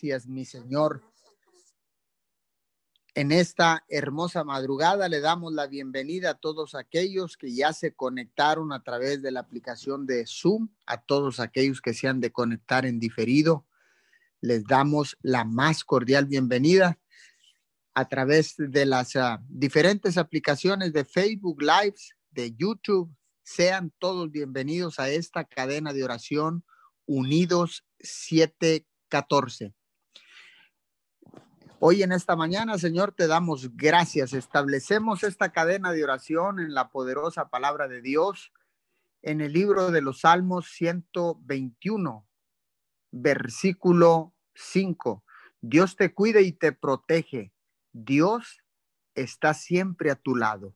Gracias, mi Señor. En esta hermosa madrugada le damos la bienvenida a todos aquellos que ya se conectaron a través de la aplicación de Zoom, a todos aquellos que se han de conectar en diferido. Les damos la más cordial bienvenida a través de las uh, diferentes aplicaciones de Facebook Lives, de YouTube. Sean todos bienvenidos a esta cadena de oración Unidos 714. Hoy en esta mañana, Señor, te damos gracias. Establecemos esta cadena de oración en la poderosa palabra de Dios en el libro de los Salmos 121, versículo 5. Dios te cuide y te protege. Dios está siempre a tu lado.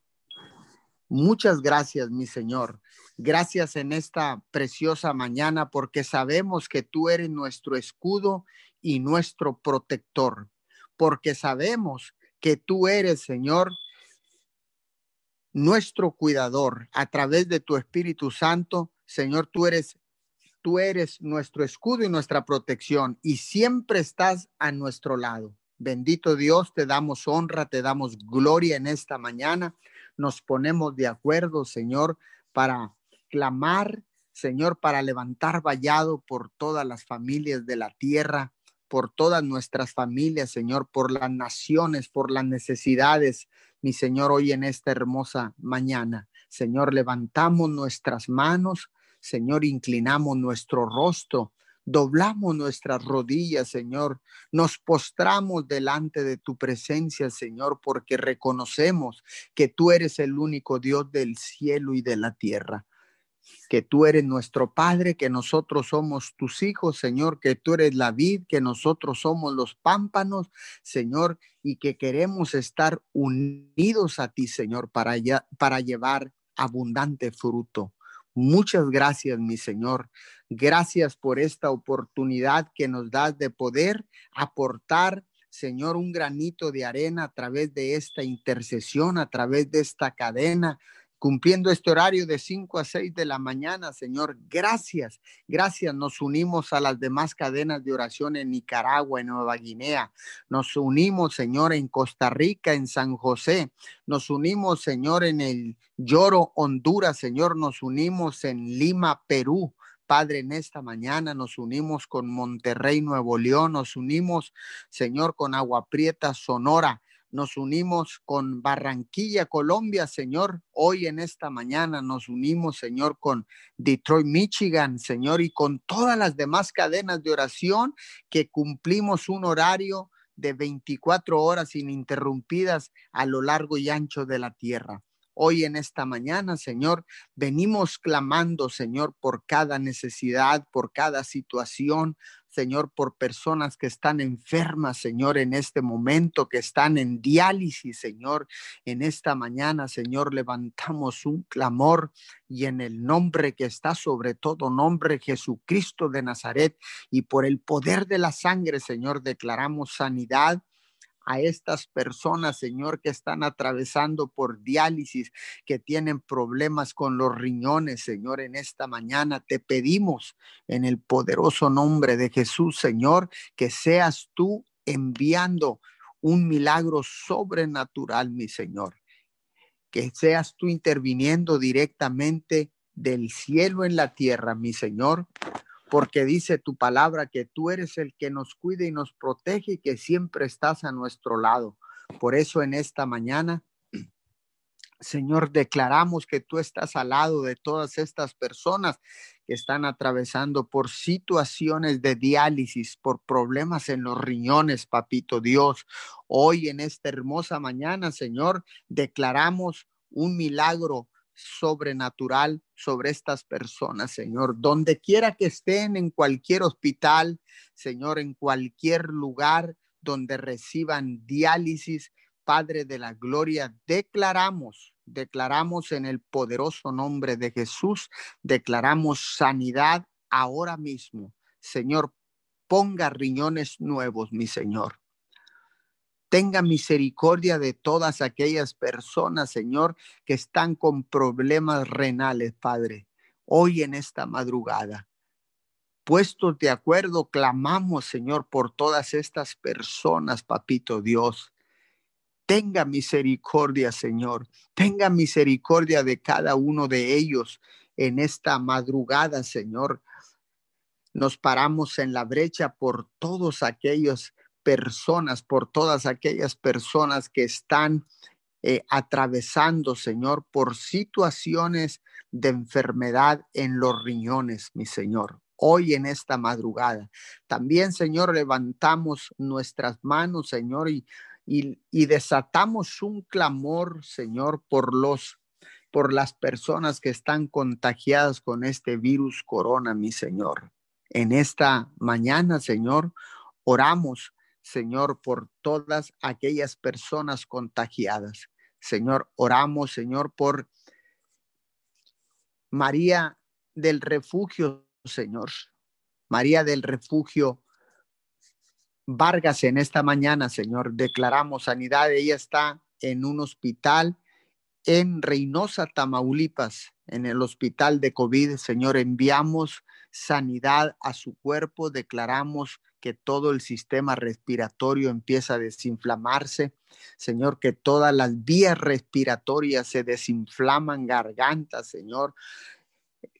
Muchas gracias, mi Señor. Gracias en esta preciosa mañana porque sabemos que tú eres nuestro escudo y nuestro protector porque sabemos que tú eres, Señor, nuestro cuidador a través de tu Espíritu Santo. Señor, tú eres tú eres nuestro escudo y nuestra protección y siempre estás a nuestro lado. Bendito Dios, te damos honra, te damos gloria en esta mañana. Nos ponemos de acuerdo, Señor, para clamar, Señor, para levantar vallado por todas las familias de la tierra, por todas nuestras familias, Señor, por las naciones, por las necesidades, mi Señor, hoy en esta hermosa mañana. Señor, levantamos nuestras manos, Señor, inclinamos nuestro rostro, doblamos nuestras rodillas, Señor, nos postramos delante de tu presencia, Señor, porque reconocemos que tú eres el único Dios del cielo y de la tierra que tú eres nuestro Padre, que nosotros somos tus hijos, Señor, que tú eres la vid, que nosotros somos los pámpanos, Señor, y que queremos estar unidos a ti, Señor, para, para llevar abundante fruto. Muchas gracias, mi Señor. Gracias por esta oportunidad que nos das de poder aportar, Señor, un granito de arena a través de esta intercesión, a través de esta cadena, cumpliendo este horario de 5 a 6 de la mañana, Señor. Gracias, gracias. Nos unimos a las demás cadenas de oración en Nicaragua, en Nueva Guinea. Nos unimos, Señor, en Costa Rica, en San José. Nos unimos, Señor, en el Lloro, Honduras, Señor. Nos unimos en Lima, Perú. Padre, en esta mañana nos unimos con Monterrey, Nuevo León, nos unimos, Señor, con Agua Prieta, Sonora, nos unimos con Barranquilla, Colombia, Señor. Hoy en esta mañana nos unimos, Señor, con Detroit, Michigan, Señor, y con todas las demás cadenas de oración que cumplimos un horario de 24 horas ininterrumpidas a lo largo y ancho de la tierra. Hoy en esta mañana, Señor, venimos clamando, Señor, por cada necesidad, por cada situación, Señor, por personas que están enfermas, Señor, en este momento, que están en diálisis, Señor. En esta mañana, Señor, levantamos un clamor y en el nombre que está sobre todo nombre, Jesucristo de Nazaret, y por el poder de la sangre, Señor, declaramos sanidad a estas personas, Señor, que están atravesando por diálisis, que tienen problemas con los riñones, Señor, en esta mañana te pedimos en el poderoso nombre de Jesús, Señor, que seas tú enviando un milagro sobrenatural, mi Señor. Que seas tú interviniendo directamente del cielo en la tierra, mi Señor, porque dice tu palabra que tú eres el que nos cuida y nos protege y que siempre estás a nuestro lado. Por eso en esta mañana, Señor, declaramos que tú estás al lado de todas estas personas que están atravesando por situaciones de diálisis, por problemas en los riñones, papito Dios. Hoy en esta hermosa mañana, Señor, declaramos un milagro sobrenatural sobre estas personas, Señor. Donde quiera que estén, en cualquier hospital, Señor, en cualquier lugar donde reciban diálisis, Padre de la Gloria, declaramos, declaramos en el poderoso nombre de Jesús, declaramos sanidad ahora mismo. Señor, ponga riñones nuevos, mi Señor. Tenga misericordia de todas aquellas personas, Señor, que están con problemas renales, Padre, hoy en esta madrugada. puestos de acuerdo, clamamos, Señor, por todas estas personas, papito Dios. Tenga misericordia, Señor. Tenga misericordia de cada uno de ellos en esta madrugada, Señor. Nos paramos en la brecha por todos aquellos personas, por todas aquellas personas que están eh, atravesando, Señor, por situaciones de enfermedad en los riñones, mi Señor. Hoy en esta madrugada. También, Señor, levantamos nuestras manos, Señor, y, y, y desatamos un clamor, Señor, por los por las personas que están contagiadas con este virus corona, mi Señor. En esta mañana, Señor, oramos Señor, por todas aquellas personas contagiadas. Señor, oramos, Señor, por María del refugio, Señor. María del refugio Vargas en esta mañana, Señor. Declaramos sanidad. Ella está en un hospital en Reynosa, Tamaulipas, en el hospital de COVID. Señor, enviamos sanidad a su cuerpo. Declaramos que todo el sistema respiratorio empieza a desinflamarse. Señor, que todas las vías respiratorias se desinflaman, garganta, Señor.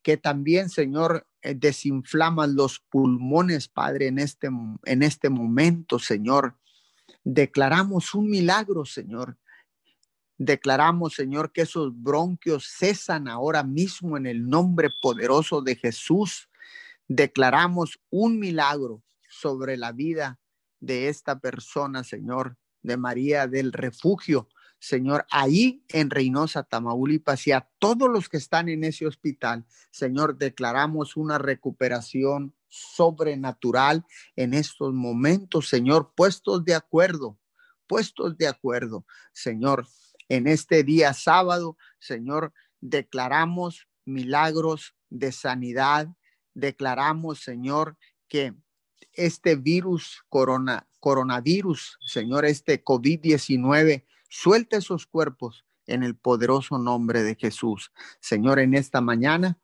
Que también, Señor, eh, desinflaman los pulmones, Padre, en este, en este momento, Señor. Declaramos un milagro, Señor. Declaramos, Señor, que esos bronquios cesan ahora mismo en el nombre poderoso de Jesús. Declaramos un milagro sobre la vida de esta persona, Señor, de María del Refugio, Señor, ahí en Reynosa, Tamaulipas, y a todos los que están en ese hospital, Señor, declaramos una recuperación sobrenatural en estos momentos, Señor, puestos de acuerdo, puestos de acuerdo, Señor, en este día sábado, Señor, declaramos milagros de sanidad, declaramos, Señor, que este virus, corona, coronavirus, Señor, este COVID-19, suelta esos cuerpos en el poderoso nombre de Jesús. Señor, en esta mañana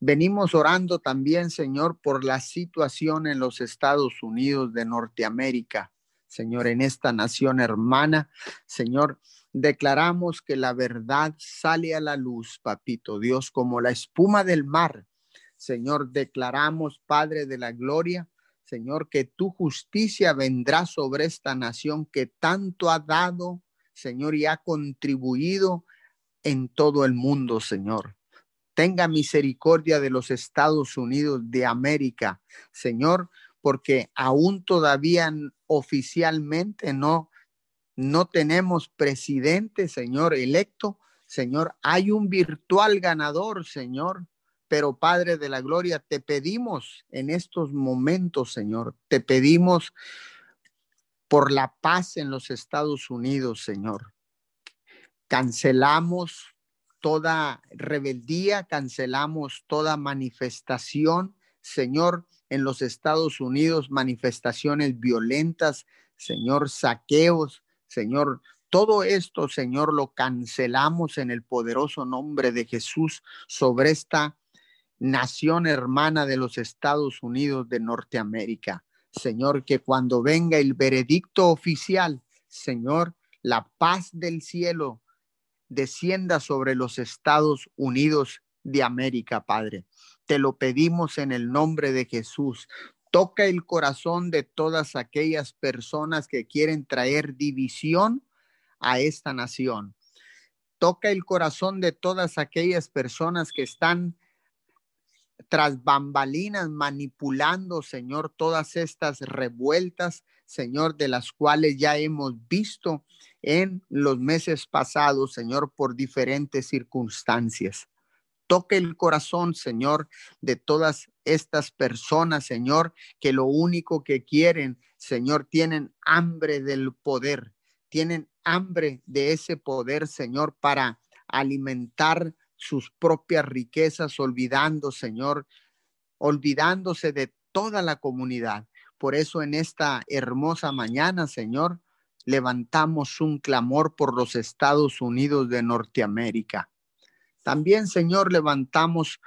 venimos orando también, Señor, por la situación en los Estados Unidos de Norteamérica. Señor, en esta nación hermana, Señor, declaramos que la verdad sale a la luz, papito Dios, como la espuma del mar. Señor, declaramos, Padre de la Gloria, Señor, que tu justicia vendrá sobre esta nación que tanto ha dado, Señor, y ha contribuido en todo el mundo, Señor. Tenga misericordia de los Estados Unidos de América, Señor, porque aún todavía oficialmente no no tenemos presidente, Señor, electo. Señor, hay un virtual ganador, Señor. Pero Padre de la Gloria, te pedimos en estos momentos, Señor, te pedimos por la paz en los Estados Unidos, Señor. Cancelamos toda rebeldía, cancelamos toda manifestación, Señor, en los Estados Unidos, manifestaciones violentas, Señor, saqueos, Señor, todo esto, Señor, lo cancelamos en el poderoso nombre de Jesús sobre esta nación hermana de los Estados Unidos de Norteamérica. Señor, que cuando venga el veredicto oficial, Señor, la paz del cielo descienda sobre los Estados Unidos de América, Padre. Te lo pedimos en el nombre de Jesús. Toca el corazón de todas aquellas personas que quieren traer división a esta nación. Toca el corazón de todas aquellas personas que están tras bambalinas manipulando, Señor, todas estas revueltas, Señor, de las cuales ya hemos visto en los meses pasados, Señor, por diferentes circunstancias. Toque el corazón, Señor, de todas estas personas, Señor, que lo único que quieren, Señor, tienen hambre del poder, tienen hambre de ese poder, Señor, para alimentar sus propias riquezas, olvidando, Señor, olvidándose de toda la comunidad. Por eso en esta hermosa mañana, Señor, levantamos un clamor por los Estados Unidos de Norteamérica. También, Señor, levantamos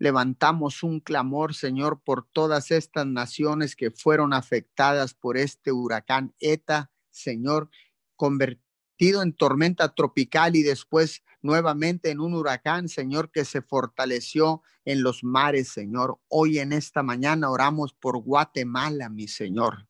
levantamos un clamor, Señor, por todas estas naciones que fueron afectadas por este huracán ETA, Señor, convertido en tormenta tropical y después nuevamente en un huracán, Señor, que se fortaleció en los mares, Señor. Hoy en esta mañana oramos por Guatemala, mi Señor.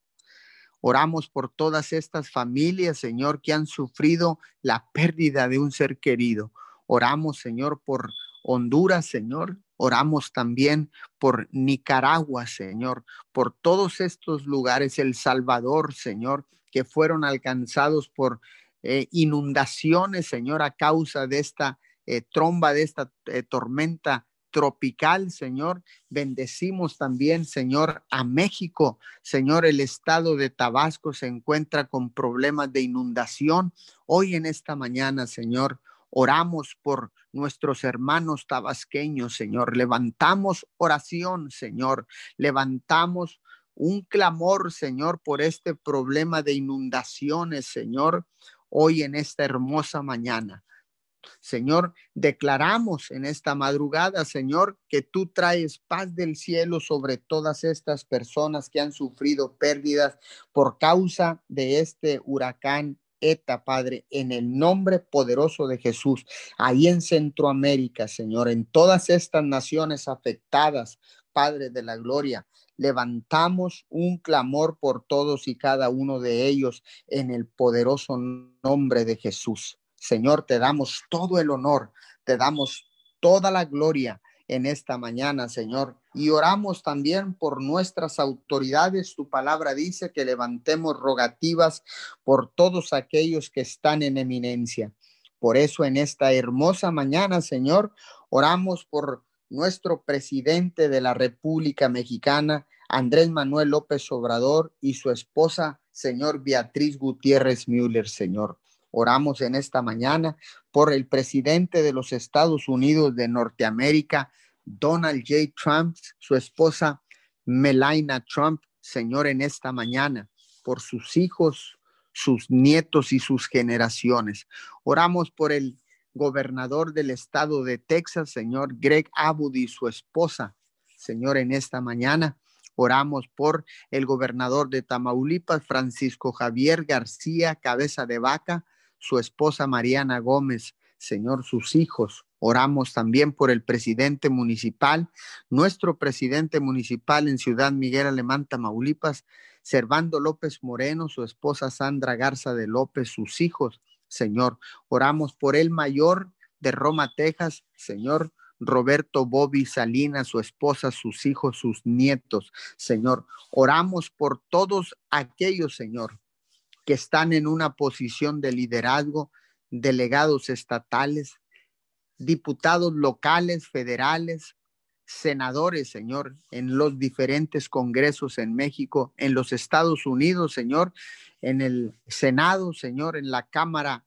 Oramos por todas estas familias, Señor, que han sufrido la pérdida de un ser querido. Oramos, Señor, por Honduras, Señor. Oramos también por Nicaragua, Señor, por todos estos lugares, El Salvador, Señor, que fueron alcanzados por eh, inundaciones, Señor, a causa de esta eh, tromba, de esta eh, tormenta tropical, Señor. Bendecimos también, Señor, a México. Señor, el estado de Tabasco se encuentra con problemas de inundación. Hoy en esta mañana, Señor, oramos por nuestros hermanos tabasqueños, Señor. Levantamos oración, Señor. Levantamos un clamor, Señor, por este problema de inundaciones, Señor hoy en esta hermosa mañana. Señor, declaramos en esta madrugada, Señor, que tú traes paz del cielo sobre todas estas personas que han sufrido pérdidas por causa de este huracán ETA, Padre, en el nombre poderoso de Jesús, ahí en Centroamérica, Señor, en todas estas naciones afectadas, Padre de la Gloria, levantamos un clamor por todos y cada uno de ellos en el poderoso nombre de Jesús. Señor, te damos todo el honor, te damos toda la gloria en esta mañana, Señor. Y oramos también por nuestras autoridades. Tu palabra dice que levantemos rogativas por todos aquellos que están en eminencia. Por eso en esta hermosa mañana, Señor, oramos por nuestro presidente de la República Mexicana, Andrés Manuel López Obrador, y su esposa, señor Beatriz Gutiérrez Müller, Señor. Oramos en esta mañana por el presidente de los Estados Unidos de Norteamérica, Donald J. Trump, su esposa Melania Trump, Señor, en esta mañana, por sus hijos, sus nietos y sus generaciones. Oramos por el gobernador del estado de Texas, señor Greg Abbott y su esposa. Señor, en esta mañana oramos por el gobernador de Tamaulipas, Francisco Javier García, cabeza de vaca, su esposa Mariana Gómez, Señor, sus hijos. Oramos también por el presidente municipal, nuestro presidente municipal en Ciudad Miguel Alemán, Tamaulipas, Servando López Moreno, su esposa Sandra Garza de López, sus hijos, Señor. Oramos por el mayor de Roma, Texas, Señor. Roberto Bobby Salinas, su esposa, sus hijos, sus nietos, Señor. Oramos por todos aquellos, Señor, que están en una posición de liderazgo, delegados estatales, diputados locales, federales, senadores, Señor, en los diferentes congresos en México, en los Estados Unidos, Señor, en el Senado, Señor, en la Cámara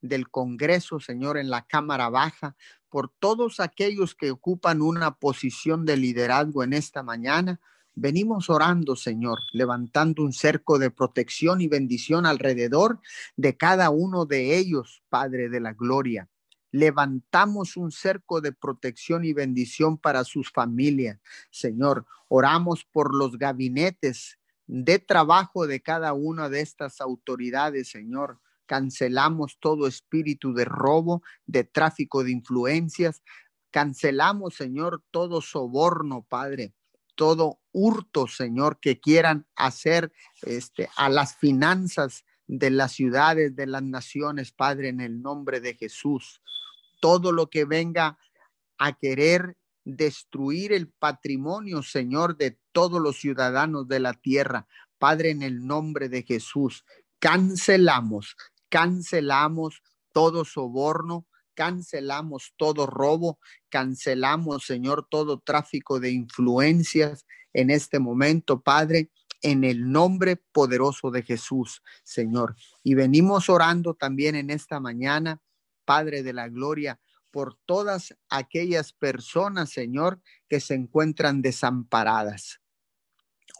del Congreso, Señor, en la Cámara Baja, por todos aquellos que ocupan una posición de liderazgo en esta mañana. Venimos orando, Señor, levantando un cerco de protección y bendición alrededor de cada uno de ellos, Padre de la Gloria. Levantamos un cerco de protección y bendición para sus familias, Señor. Oramos por los gabinetes de trabajo de cada una de estas autoridades, Señor. Cancelamos todo espíritu de robo, de tráfico de influencias. Cancelamos, Señor, todo soborno, Padre, todo hurto, Señor, que quieran hacer este, a las finanzas de las ciudades, de las naciones, Padre, en el nombre de Jesús. Todo lo que venga a querer destruir el patrimonio, Señor, de todos los ciudadanos de la tierra. Padre, en el nombre de Jesús, cancelamos, cancelamos todo soborno, cancelamos todo robo, cancelamos, Señor, todo tráfico de influencias en este momento, Padre, en el nombre poderoso de Jesús, Señor. Y venimos orando también en esta mañana, Padre de la Gloria, por todas aquellas personas, Señor, que se encuentran desamparadas.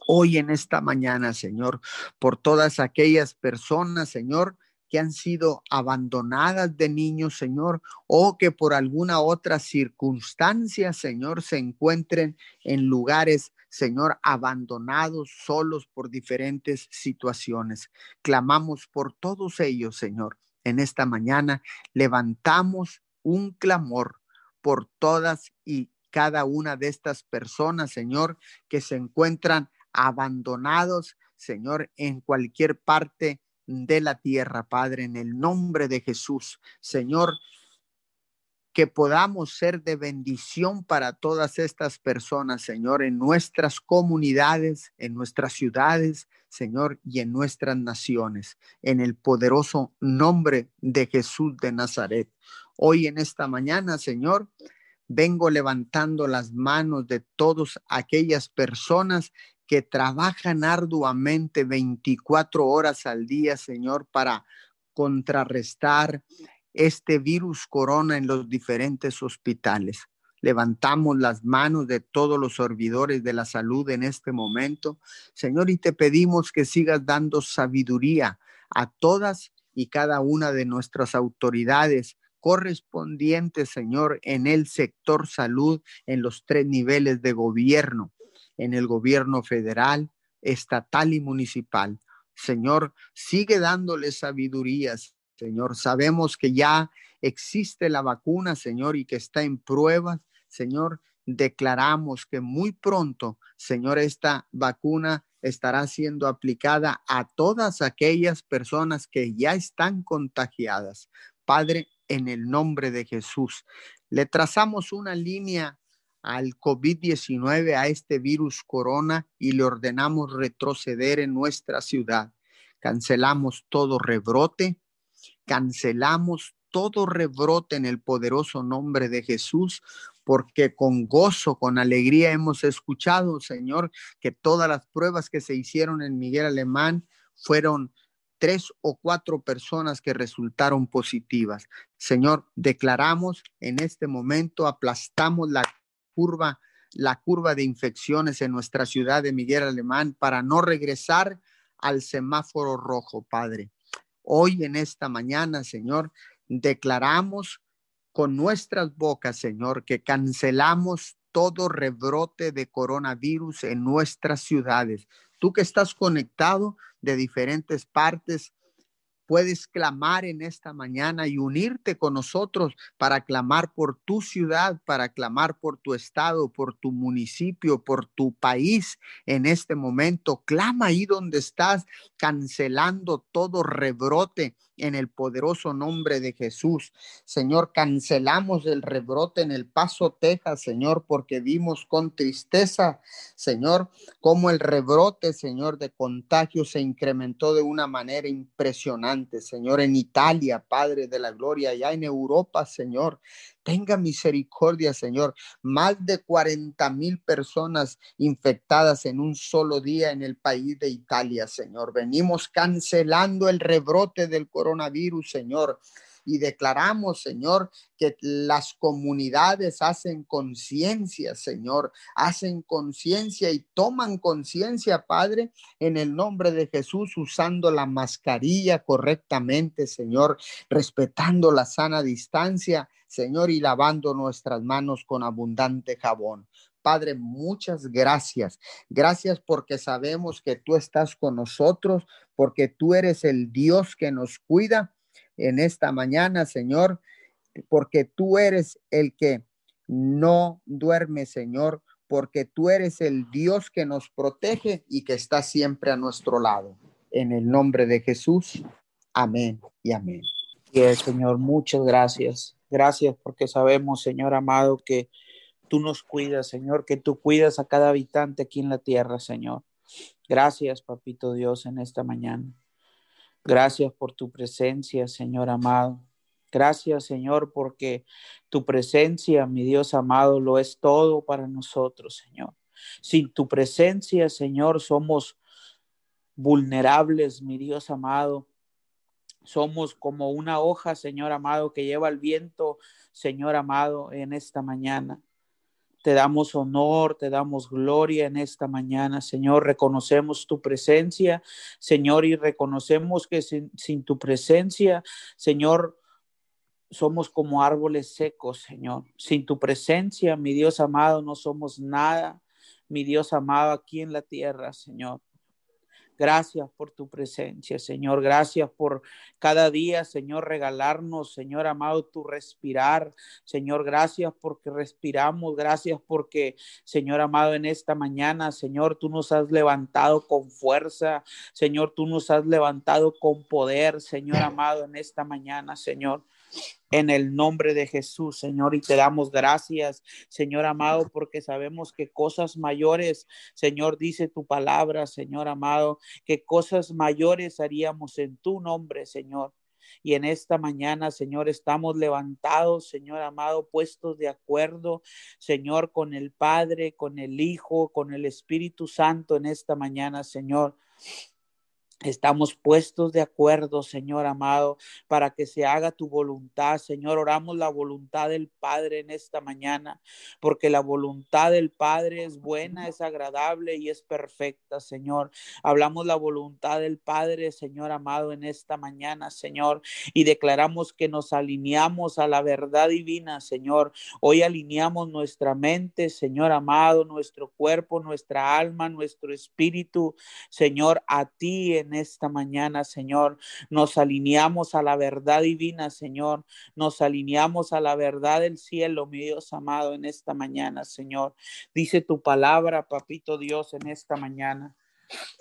Hoy en esta mañana, Señor, por todas aquellas personas, Señor, que han sido abandonadas de niños, Señor, o que por alguna otra circunstancia, Señor, se encuentren en lugares Señor, abandonados, solos por diferentes situaciones. Clamamos por todos ellos, Señor. En esta mañana levantamos un clamor por todas y cada una de estas personas, Señor, que se encuentran abandonados, Señor, en cualquier parte de la tierra, Padre, en el nombre de Jesús. Señor, que podamos ser de bendición para todas estas personas, Señor, en nuestras comunidades, en nuestras ciudades, Señor, y en nuestras naciones, en el poderoso nombre de Jesús de Nazaret. Hoy en esta mañana, Señor, vengo levantando las manos de todas aquellas personas que trabajan arduamente 24 horas al día, Señor, para contrarrestar este virus corona en los diferentes hospitales. Levantamos las manos de todos los servidores de la salud en este momento, Señor, y te pedimos que sigas dando sabiduría a todas y cada una de nuestras autoridades correspondientes, Señor, en el sector salud, en los tres niveles de gobierno, en el gobierno federal, estatal y municipal. Señor, sigue dándole sabidurías, Señor. Sabemos que ya existe la vacuna, Señor, y que está en pruebas. Señor, declaramos que muy pronto, Señor, esta vacuna estará siendo aplicada a todas aquellas personas que ya están contagiadas. Padre, en el nombre de Jesús, le trazamos una línea al COVID-19, a este virus corona, y le ordenamos retroceder en nuestra ciudad. Cancelamos todo rebrote, cancelamos todo rebrote en el poderoso nombre de Jesús, porque con gozo, con alegría hemos escuchado, Señor, que todas las pruebas que se hicieron en Miguel Alemán fueron tres o cuatro personas que resultaron positivas. Señor, declaramos en este momento, aplastamos la curva, la curva de infecciones en nuestra ciudad de Miguel Alemán para no regresar al semáforo rojo, Padre. Hoy en esta mañana, Señor, declaramos con nuestras bocas, Señor, que cancelamos todo rebrote de coronavirus en nuestras ciudades. Tú que estás conectado de diferentes partes puedes clamar en esta mañana y unirte con nosotros para clamar por tu ciudad, para clamar por tu estado, por tu municipio, por tu país en este momento. Clama ahí donde estás, cancelando todo rebrote en el poderoso nombre de Jesús. Señor, cancelamos el rebrote en El Paso, Texas, Señor, porque vimos con tristeza, Señor, cómo el rebrote, Señor, de contagio se incrementó de una manera impresionante, Señor, en Italia, Padre de la Gloria, ya en Europa, Señor. Tenga misericordia, Señor. Más de 40 mil personas infectadas en un solo día en el país de Italia, Señor. Venimos cancelando el rebrote del coronavirus, Señor y declaramos, Señor, que las comunidades hacen conciencia, Señor, hacen conciencia y toman conciencia, Padre, en el nombre de Jesús, usando la mascarilla correctamente, Señor, respetando la sana distancia, Señor, y lavando nuestras manos con abundante jabón. Padre, muchas gracias. Gracias porque sabemos que tú estás con nosotros, porque tú eres el Dios que nos cuida en esta mañana, Señor, porque tú eres el que no duerme, Señor, porque tú eres el Dios que nos protege y que está siempre a nuestro lado. En el nombre de Jesús, amén y amén. Y Señor, muchas gracias. Gracias porque sabemos, Señor amado, que tú nos cuidas, Señor, que tú cuidas a cada habitante aquí en la tierra, Señor. Gracias, Papito Dios, en esta mañana. Gracias por tu presencia, Señor amado. Gracias, Señor, porque tu presencia, mi Dios amado, lo es todo para nosotros, Señor. Sin tu presencia, Señor, somos vulnerables, mi Dios amado. Somos como una hoja, Señor amado, que lleva el viento, Señor amado, en esta mañana. Te damos honor, te damos gloria en esta mañana, Señor. Reconocemos tu presencia, Señor, y reconocemos que sin, sin tu presencia, Señor, somos como árboles secos, Señor. Sin tu presencia, mi Dios amado, no somos nada, mi Dios amado, aquí en la tierra, Señor. Gracias por tu presencia, Señor. Gracias por cada día, Señor, regalarnos, Señor amado, tu respirar. Señor, gracias porque respiramos. Gracias porque, Señor amado, en esta mañana, Señor, tú nos has levantado con fuerza. Señor, tú nos has levantado con poder, Señor amado, en esta mañana, Señor en el nombre de Jesús, Señor, y te damos gracias, Señor amado, porque sabemos que cosas mayores, Señor, dice tu palabra, Señor amado, que cosas mayores haríamos en tu nombre, Señor. Y en esta mañana, Señor, estamos levantados, Señor amado, puestos de acuerdo, Señor, con el Padre, con el Hijo, con el Espíritu Santo en esta mañana, Señor. Estamos puestos de acuerdo, Señor amado, para que se haga tu voluntad. Señor, oramos la voluntad del Padre en esta mañana, porque la voluntad del Padre es buena, es agradable y es perfecta, Señor. Hablamos la voluntad del Padre, Señor amado, en esta mañana, Señor, y declaramos que nos alineamos a la verdad divina, Señor. Hoy alineamos nuestra mente, Señor amado, nuestro cuerpo, nuestra alma, nuestro espíritu, Señor, a ti en esta mañana, Señor. Nos alineamos a la verdad divina, Señor. Nos alineamos a la verdad del cielo, mi Dios amado, en esta mañana, Señor. Dice tu palabra, papito Dios, en esta mañana.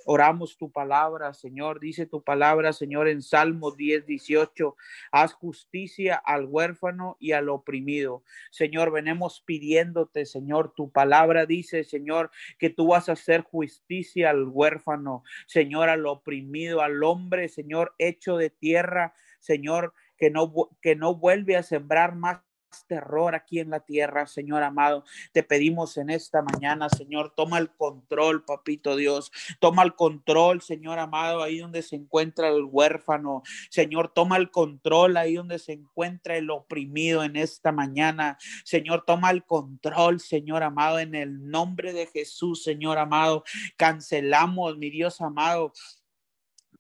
Oramos tu palabra, Señor. Dice tu palabra, Señor, en Salmo 10, 18. Haz justicia al huérfano y al oprimido. Señor, venemos pidiéndote, Señor. Tu palabra dice, Señor, que tú vas a hacer justicia al huérfano, Señor, al oprimido, al hombre, Señor, hecho de tierra, Señor, que no, que no vuelve a sembrar más terror aquí en la tierra, Señor amado. Te pedimos en esta mañana, Señor, toma el control, papito Dios. Toma el control, Señor amado, ahí donde se encuentra el huérfano. Señor, toma el control ahí donde se encuentra el oprimido en esta mañana. Señor, toma el control, Señor amado, en el nombre de Jesús, Señor amado. Cancelamos, mi Dios amado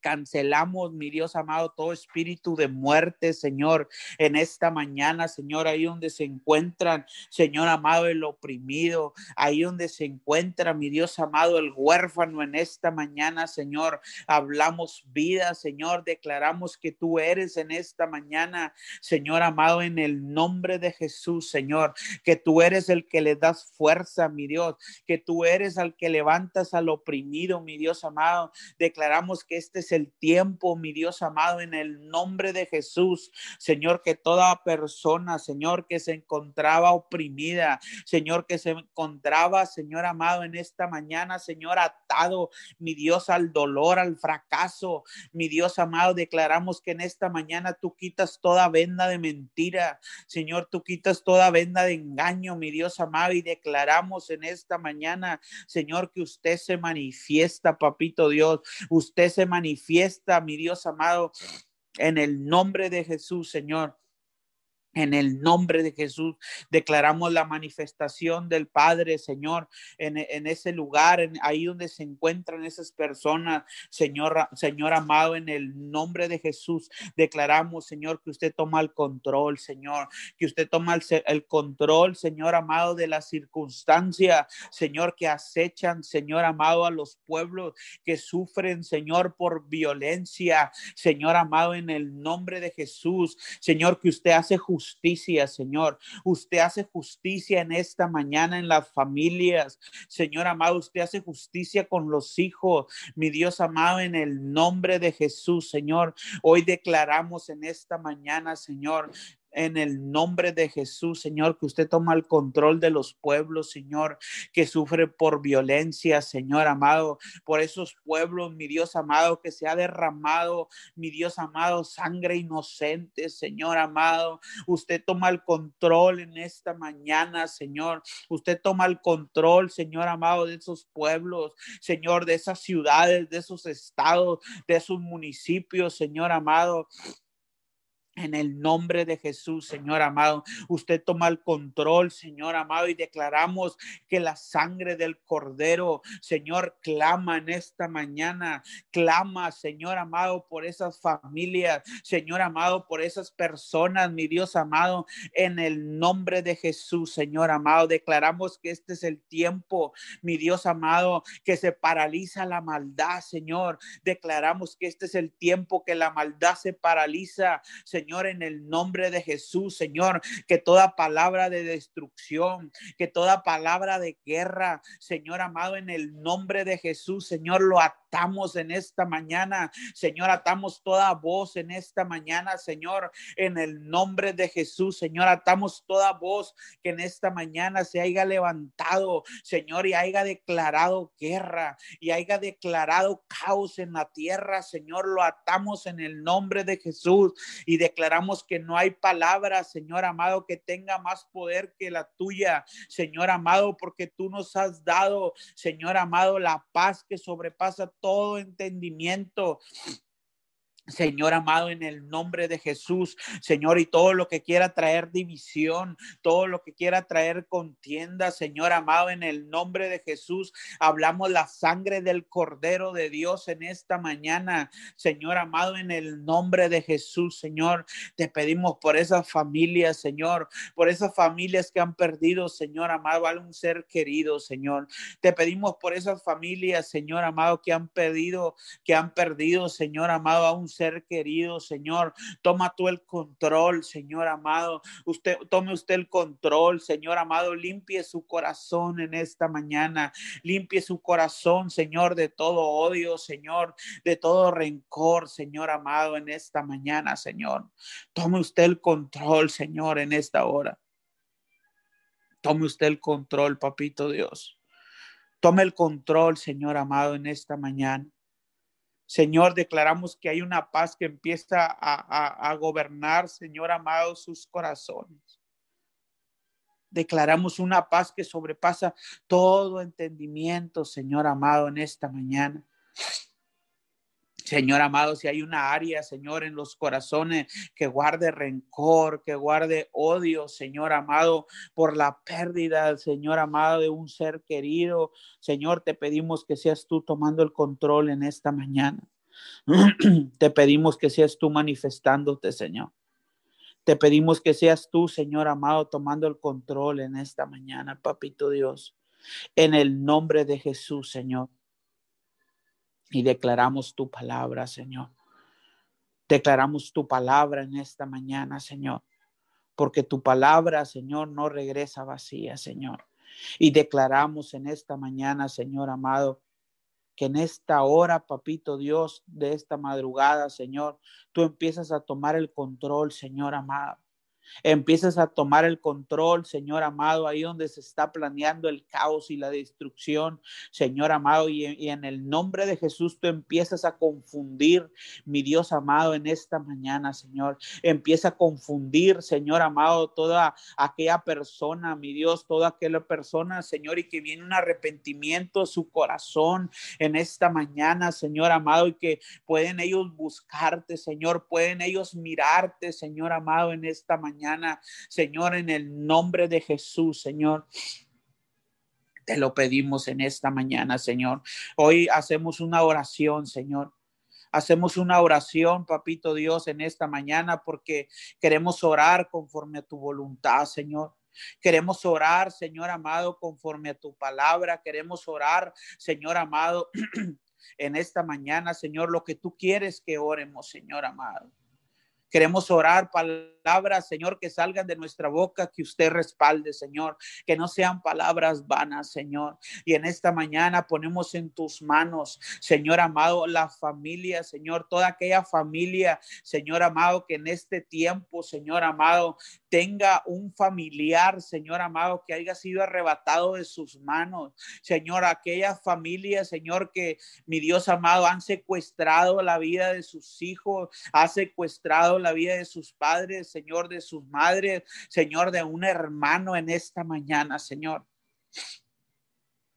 Cancelamos, mi Dios amado, todo espíritu de muerte, Señor, en esta mañana, Señor, ahí donde se encuentran, Señor amado, el oprimido, ahí donde se encuentra, mi Dios amado, el huérfano en esta mañana, Señor. Hablamos vida, Señor, declaramos que tú eres en esta mañana, Señor amado, en el nombre de Jesús, Señor, que tú eres el que le das fuerza, mi Dios, que tú eres al que levantas al oprimido, mi Dios amado. Declaramos que este el tiempo, mi Dios amado, en el nombre de Jesús. Señor, que toda persona, Señor, que se encontraba oprimida, Señor, que se encontraba, Señor amado, en esta mañana, Señor, atado, mi Dios, al dolor, al fracaso, mi Dios amado, declaramos que en esta mañana tú quitas toda venda de mentira, Señor, tú quitas toda venda de engaño, mi Dios amado, y declaramos en esta mañana, Señor, que usted se manifiesta, papito Dios, usted se manifiesta fiesta, mi Dios amado, en el nombre de Jesús, Señor. En el nombre de Jesús declaramos la manifestación del Padre, Señor, en, ese lugar, en, ahí donde se encuentran esas personas, Señor, Señor amado, en el nombre de Jesús declaramos, Señor, que usted toma el control, Señor, que usted toma el, el control, Señor amado, de la circunstancia, Señor, que acechan, Señor amado, a los pueblos que sufren, Señor, por violencia, Señor amado, en el nombre de Jesús, Señor, que usted hace justicia justicia, Señor. Usted hace justicia en esta mañana en las familias. Señor amado, usted hace justicia con los hijos. Mi Dios amado, en el nombre de Jesús, Señor. Hoy declaramos en esta mañana, Señor, en el nombre de Jesús, Señor, que usted toma el control de los pueblos, Señor, que sufre por violencia, Señor amado, por esos pueblos, mi Dios amado, que se ha derramado, mi Dios amado, sangre inocente, Señor amado. Usted toma el control en esta mañana, Señor. Usted toma el control, Señor amado, de esos pueblos, Señor, de esas ciudades, de esos estados, de esos municipios, Señor amado En el nombre de Jesús, Señor amado, usted toma el control, Señor amado, y declaramos que la sangre del Cordero, Señor, clama en esta mañana, clama, Señor amado, por esas familias, Señor amado, por esas personas, mi Dios amado, en el nombre de Jesús, Señor amado, declaramos que este es el tiempo, mi Dios amado, que se paraliza la maldad, Señor. Declaramos que este es el tiempo que la maldad se paraliza, Señor Señor, en el nombre de Jesús, Señor, que toda palabra de destrucción, que toda palabra de guerra, Señor amado, en el nombre de Jesús, Señor, lo atamos en esta mañana, Señor, atamos toda voz en esta mañana, Señor, en el nombre de Jesús, Señor, atamos toda voz que en esta mañana se haya levantado, Señor, y haya declarado guerra y haya declarado caos en la tierra, Señor, lo atamos en el nombre de Jesús y declaramos declaramos que no hay palabra, Señor amado, que tenga más poder que la tuya, Señor amado, porque tú nos has dado, Señor amado, la paz que sobrepasa todo entendimiento. Señor amado, en el nombre de Jesús, Señor, y todo lo que quiera traer división, todo lo que quiera traer contienda, Señor amado, en el nombre de Jesús, hablamos la sangre del Cordero de Dios en esta mañana, Señor amado, en el nombre de Jesús, Señor, te pedimos por esas familias, Señor, por esas familias que han perdido, Señor amado, a un ser querido, Señor. Te pedimos por esas familias, Señor amado, que han perdido, que han perdido, Señor amado, a un querido, Señor. Toma tú el control, Señor amado. Usted, tome usted el control, Señor amado. Limpie su corazón en esta mañana. Limpie su corazón, Señor, de todo odio, Señor, de todo rencor, Señor amado, en esta mañana, Señor. Tome usted el control, Señor, en esta hora. Tome usted el control, papito Dios. Tome el control, Señor amado, en esta mañana. Señor, declaramos que hay una paz que empieza a, gobernar, Señor amado, sus corazones. Declaramos una paz que sobrepasa todo entendimiento, Señor amado, en esta mañana. Señor amado, si hay una área, Señor, en los corazones que guarde rencor, que guarde odio, Señor amado, por la pérdida, Señor amado, de un ser querido, Señor, te pedimos que seas tú tomando el control en esta mañana. te pedimos que seas tú manifestándote, Señor. Te pedimos que seas tú, Señor amado, tomando el control en esta mañana, Papito Dios. En el nombre de Jesús, Señor y declaramos tu palabra, Señor. Declaramos tu palabra en esta mañana, Señor, porque tu palabra, Señor, no regresa vacía, Señor. Y declaramos en esta mañana, Señor amado, que en esta hora, papito Dios, de esta madrugada, Señor, tú empiezas a tomar el control, Señor amado. Empiezas a tomar el control, Señor amado, ahí donde se está planeando el caos y la destrucción, Señor amado, y, en el nombre de Jesús tú empiezas a confundir, mi Dios amado, en esta mañana, Señor. Empieza a confundir, Señor amado, toda aquella persona, mi Dios, toda aquella persona, Señor, y que viene un arrepentimiento su corazón en esta mañana, Señor amado, y que pueden ellos buscarte, Señor, pueden ellos mirarte, Señor amado, en esta mañana Señor, en el nombre de Jesús, Señor. Te lo pedimos en esta mañana, Señor. Hoy hacemos una oración, Señor. Hacemos una oración, papito Dios, en esta mañana porque queremos orar conforme a tu voluntad, Señor. Queremos orar, Señor amado, conforme a tu palabra. Queremos orar, Señor amado, en esta mañana, Señor, lo que tú quieres que oremos, Señor amado. Queremos orar palabras, Señor, que salgan de nuestra boca, que usted respalde, Señor, que no sean palabras vanas, Señor. Y en esta mañana ponemos en tus manos, Señor amado, la familia, Señor, toda aquella familia, Señor amado, que en este tiempo, Señor amado, tenga un familiar, Señor amado, que haya sido arrebatado de sus manos. Señor, aquella familia, Señor, que mi Dios amado han secuestrado la vida de sus hijos, ha secuestrado la vida de sus padres, Señor, de sus madres, Señor, de un hermano en esta mañana, Señor.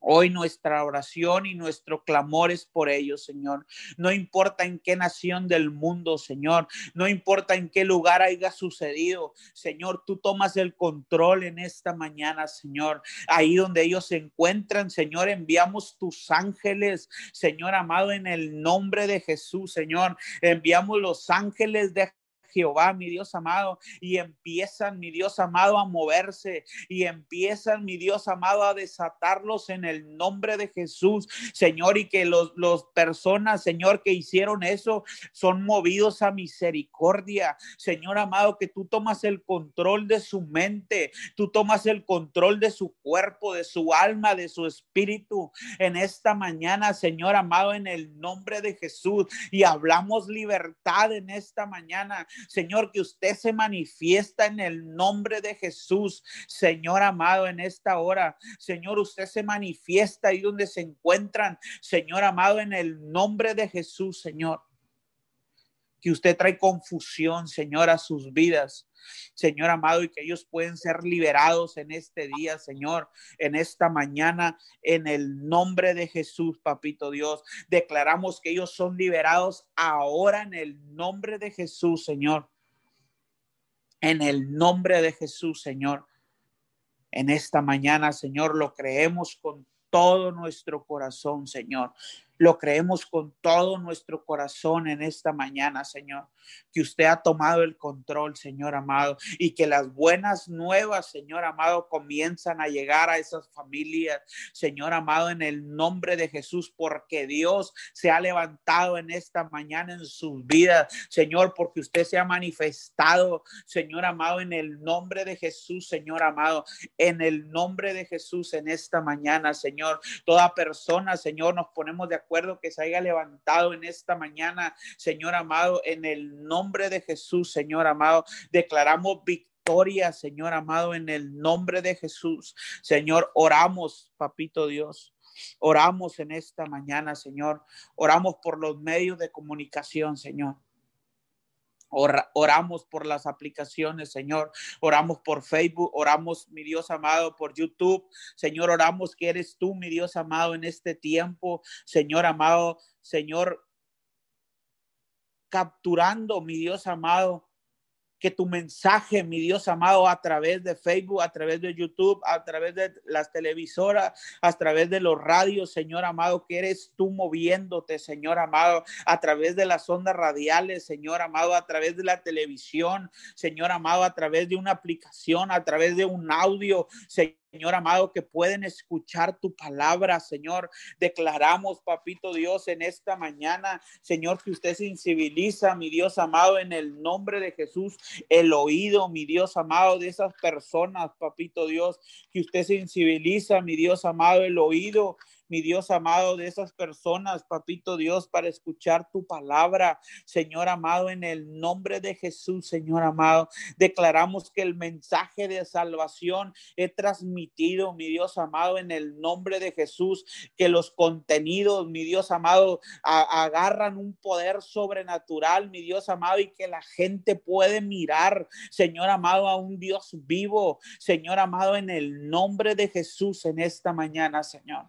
Hoy nuestra oración y nuestro clamor es por ellos, Señor. No importa en qué nación del mundo, Señor. No importa en qué lugar haya sucedido. Señor, tú tomas el control en esta mañana, Señor. Ahí donde ellos se encuentran, Señor, enviamos tus ángeles, Señor amado, en el nombre de Jesús, Señor. Enviamos los ángeles de Jehová, mi Dios amado, y empiezan, mi Dios amado, a moverse y empiezan, mi Dios amado, a desatarlos en el nombre de Jesús, Señor, y que los, los personas, Señor, que hicieron eso son movidos a misericordia, Señor amado, que tú tomas el control de su mente, tú tomas el control de su cuerpo, de su alma, de su espíritu. En esta mañana, Señor amado, en el nombre de Jesús, y hablamos libertad en esta mañana, Señor, que usted se manifiesta en el nombre de Jesús, Señor amado, en esta hora. Señor, usted se manifiesta ahí donde se encuentran, Señor amado, en el nombre de Jesús, Señor. Que usted trae confusión, Señor, a sus vidas. Señor amado, y que ellos pueden ser liberados en este día, Señor, en esta mañana, en el nombre de Jesús, papito Dios. Declaramos que ellos son liberados ahora en el nombre de Jesús, Señor. En el nombre de Jesús, Señor. En esta mañana, Señor, lo creemos con todo nuestro corazón, Señor. Lo creemos con todo nuestro corazón en esta mañana, Señor, que usted ha tomado el control, Señor amado, y que las buenas nuevas, Señor amado, comienzan a llegar a esas familias, Señor amado, en el nombre de Jesús, porque Dios se ha levantado en esta mañana en sus vidas, Señor, porque usted se ha manifestado, Señor amado, en el nombre de Jesús, Señor amado, en el nombre de Jesús en esta mañana, Señor. Toda persona, Señor, nos ponemos de acuerdo que se haya levantado en esta mañana, Señor amado, en el nombre de Jesús, Señor amado, declaramos victoria, Señor amado, en el nombre de Jesús. Señor, oramos, papito Dios. Oramos en esta mañana, Señor. Oramos por los medios de comunicación, Señor. Oramos por las aplicaciones, Señor. Oramos por Facebook, oramos, mi Dios amado, por YouTube. Señor, oramos que eres tú, mi Dios amado, en este tiempo. Señor amado, Señor, capturando, mi Dios amado, que tu mensaje, mi Dios amado, a través de Facebook, a través de YouTube, a través de las televisoras, a través de los radios, Señor amado, que eres tú moviéndote, Señor amado, a través de las ondas radiales, Señor amado, a través de la televisión, Señor amado, a través de una aplicación, a través de un audio, Señor Señor amado, que pueden escuchar tu palabra, Señor. Declaramos, papito Dios, en esta mañana, Señor, que usted sensibiliza, mi Dios amado, en el nombre de Jesús, el oído, mi Dios amado, de esas personas, papito Dios, que usted sensibiliza, mi Dios amado, el oído mi Dios amado, de esas personas, papito Dios, para escuchar tu palabra, Señor amado, en el nombre de Jesús, Señor amado. Declaramos que el mensaje de salvación es transmitido, mi Dios amado, en el nombre de Jesús, que los contenidos, mi Dios amado, agarran un poder sobrenatural, mi Dios amado, y que la gente puede mirar, Señor amado, a un Dios vivo, Señor amado, en el nombre de Jesús en esta mañana, Señor.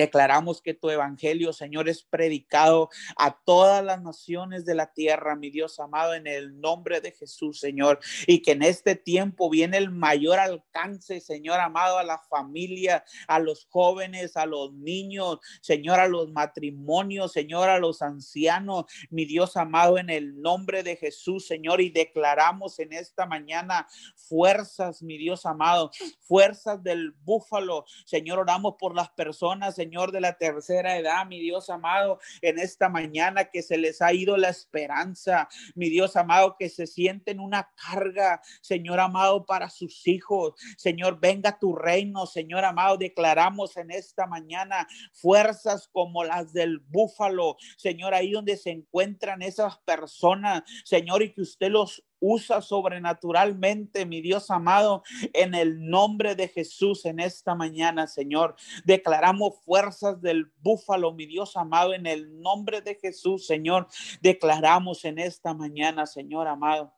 Declaramos que tu evangelio, Señor, es predicado a todas las naciones de la tierra, mi Dios amado, en el nombre de Jesús, Señor. Y que en este tiempo viene el mayor alcance, Señor amado, a la familia, a los jóvenes, a los niños, Señor, a los matrimonios, Señor, a los ancianos, mi Dios amado, en el nombre de Jesús, Señor. Y declaramos en esta mañana fuerzas, mi Dios amado, fuerzas del búfalo. Señor, oramos por las personas, Señor Señor, de la tercera edad, mi Dios amado, en esta mañana que se les ha ido la esperanza, mi Dios amado, que se sienten una carga, Señor amado, para sus hijos. Señor, venga tu reino, Señor amado, declaramos en esta mañana fuerzas como las del búfalo, Señor, ahí donde se encuentran esas personas, Señor, y que usted los usa sobrenaturalmente, mi Dios amado, en el nombre de Jesús en esta mañana, Señor. Declaramos fuerzas del búfalo, mi Dios amado, en el nombre de Jesús, Señor. Declaramos en esta mañana, Señor amado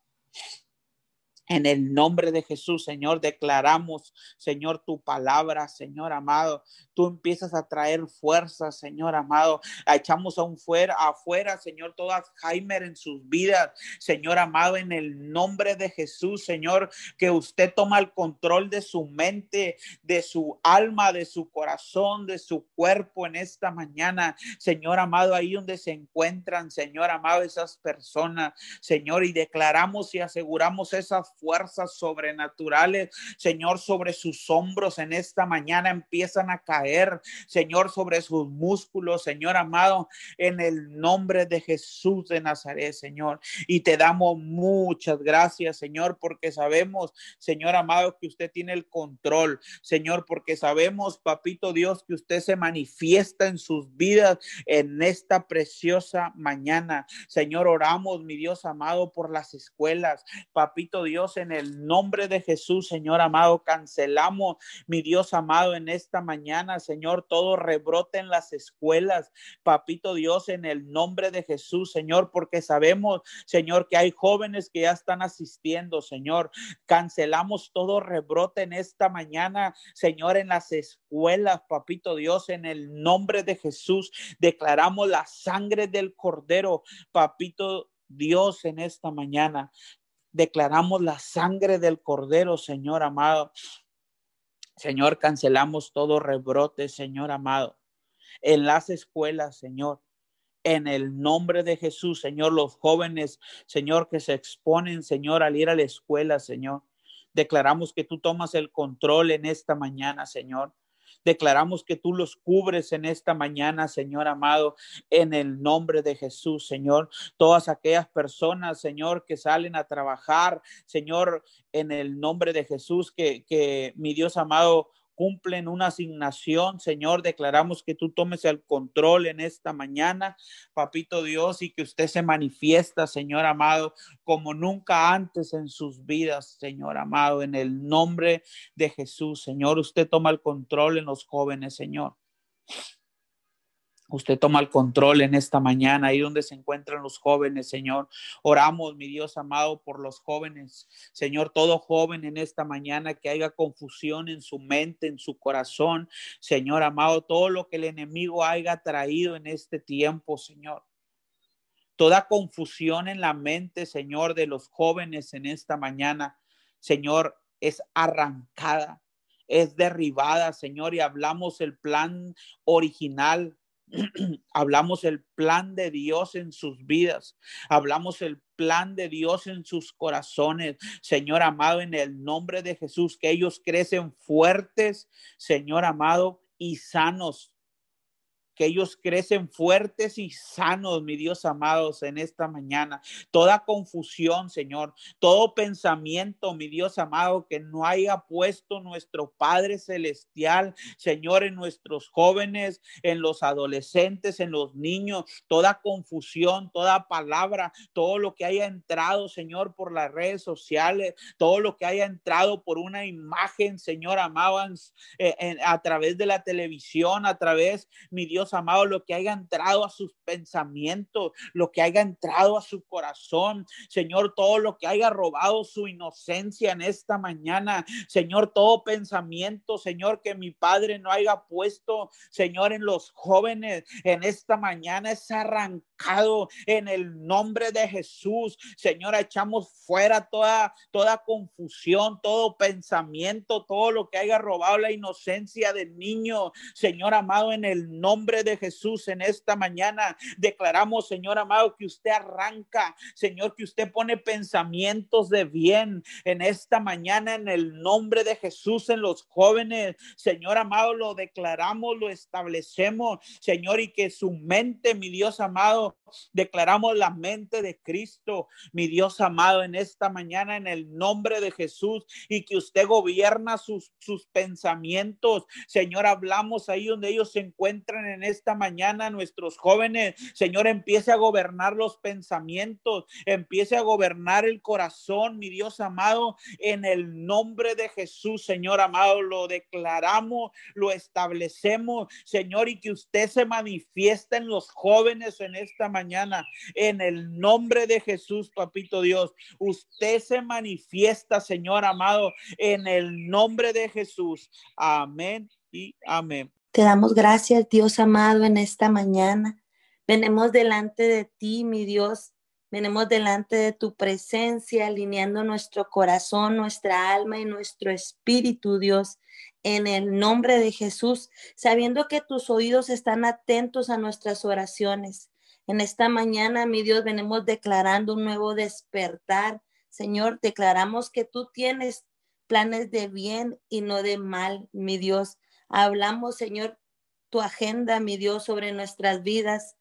En el nombre de Jesús, Señor, declaramos, Señor, tu palabra, Señor amado. Tú empiezas a traer fuerza, Señor amado. Echamos a un fuera, afuera, Señor, todo Alzheimer en sus vidas, Señor amado, en el nombre de Jesús, Señor, que usted toma el control de su mente, de su alma, de su corazón, de su cuerpo en esta mañana, Señor amado, ahí donde se encuentran, Señor amado, esas personas, Señor, y declaramos y aseguramos esas fuerzas sobrenaturales, Señor, sobre sus hombros en esta mañana empiezan a caer, Señor, sobre sus músculos, Señor amado, en el nombre de Jesús de Nazaret, Señor. Y te damos muchas gracias, Señor, porque sabemos, Señor amado, que usted tiene el control, Señor, porque sabemos, papito Dios, que usted se manifiesta en sus vidas en esta preciosa mañana. Señor, oramos, mi Dios amado, por las escuelas, papito Dios en el nombre de Jesús, Señor amado, cancelamos, mi Dios amado, en esta mañana, Señor, todo rebrote en las escuelas, papito Dios, en el nombre de Jesús, Señor, porque sabemos, Señor, que hay jóvenes que ya están asistiendo, Señor. Cancelamos todo rebrote en esta mañana, Señor, en las escuelas, papito Dios, en el nombre de Jesús. Declaramos la sangre del cordero, papito Dios, en esta mañana. Declaramos la sangre del cordero, Señor amado. Señor, cancelamos todo rebrote, Señor amado. En las escuelas, Señor. En el nombre de Jesús, Señor, los jóvenes, Señor, que se exponen, Señor, al ir a la escuela, Señor. Declaramos que tú tomas el control en esta mañana, Señor. Declaramos que tú los cubres en esta mañana, Señor amado, en el nombre de Jesús, Señor. Todas aquellas personas, Señor, que salen a trabajar, Señor, en el nombre de Jesús, que, que mi Dios amado, cumplen una asignación, Señor. Declaramos que tú tomes el control en esta mañana, papito Dios, y que usted se manifiesta, Señor amado, como nunca antes en sus vidas, Señor amado, en el nombre de Jesús, Señor. Usted toma el control en los jóvenes, Señor. Usted toma el control en esta mañana, ahí donde se encuentran los jóvenes, Señor. Oramos, mi Dios amado, por los jóvenes. Señor, todo joven en esta mañana que haya confusión en su mente, en su corazón. Señor amado, todo lo que el enemigo haya traído en este tiempo, Señor. Toda confusión en la mente, Señor, de los jóvenes en esta mañana, Señor, es arrancada, es derribada, Señor, y hablamos el plan original hablamos el plan de Dios en sus vidas, hablamos el plan de Dios en sus corazones, Señor amado, en el nombre de Jesús, que ellos crecen fuertes, Señor amado, y sanos, que ellos crecen fuertes y sanos, mi Dios amados, en esta mañana. Toda confusión, Señor, todo pensamiento, mi Dios amado, que no haya puesto nuestro Padre Celestial, Señor, en nuestros jóvenes, en los adolescentes, en los niños, toda confusión, toda palabra, todo lo que haya entrado, Señor, por las redes sociales, todo lo que haya entrado por una imagen, Señor amado, eh, a través de la televisión, a través, mi Dios, amado, lo que haya entrado a sus pensamientos, lo que haya entrado a su corazón, Señor, todo lo que haya robado su inocencia en esta mañana, Señor, todo pensamiento, Señor, que mi Padre no haya puesto, Señor, en los jóvenes en esta mañana es arrancado en el nombre de Jesús, Señor, echamos fuera toda, toda confusión, todo pensamiento, todo lo que haya robado la inocencia del niño, Señor amado, en el nombre de Jesús en esta mañana declaramos, Señor amado, que usted arranca, Señor, que usted pone pensamientos de bien en esta mañana en el nombre de Jesús en los jóvenes. Señor amado, lo declaramos, lo establecemos, Señor, y que su mente, mi Dios amado, declaramos la mente de Cristo, mi Dios amado, en esta mañana en el nombre de Jesús y que usted gobierna sus, sus pensamientos. Señor, hablamos ahí donde ellos se encuentran en esta mañana nuestros jóvenes, Señor, empiece a gobernar los pensamientos, empiece a gobernar el corazón, mi Dios amado, en el nombre de Jesús, Señor amado, lo declaramos, lo establecemos, Señor, y que usted se manifiesta en los jóvenes en esta esta mañana. En el nombre de Jesús, papito Dios, usted se manifiesta, Señor amado, en el nombre de Jesús. Amén y amén. Te damos gracias, Dios amado, en esta mañana. Venemos delante de ti, mi Dios. Venemos delante de tu presencia, alineando nuestro corazón, nuestra alma y nuestro espíritu, Dios, en el nombre de Jesús, sabiendo que tus oídos están atentos a nuestras oraciones. En esta mañana, mi Dios, venimos declarando un nuevo despertar. Señor, declaramos que tú tienes planes de bien y no de mal, mi Dios. Hablamos, Señor, tu agenda, mi Dios, sobre nuestras vidas.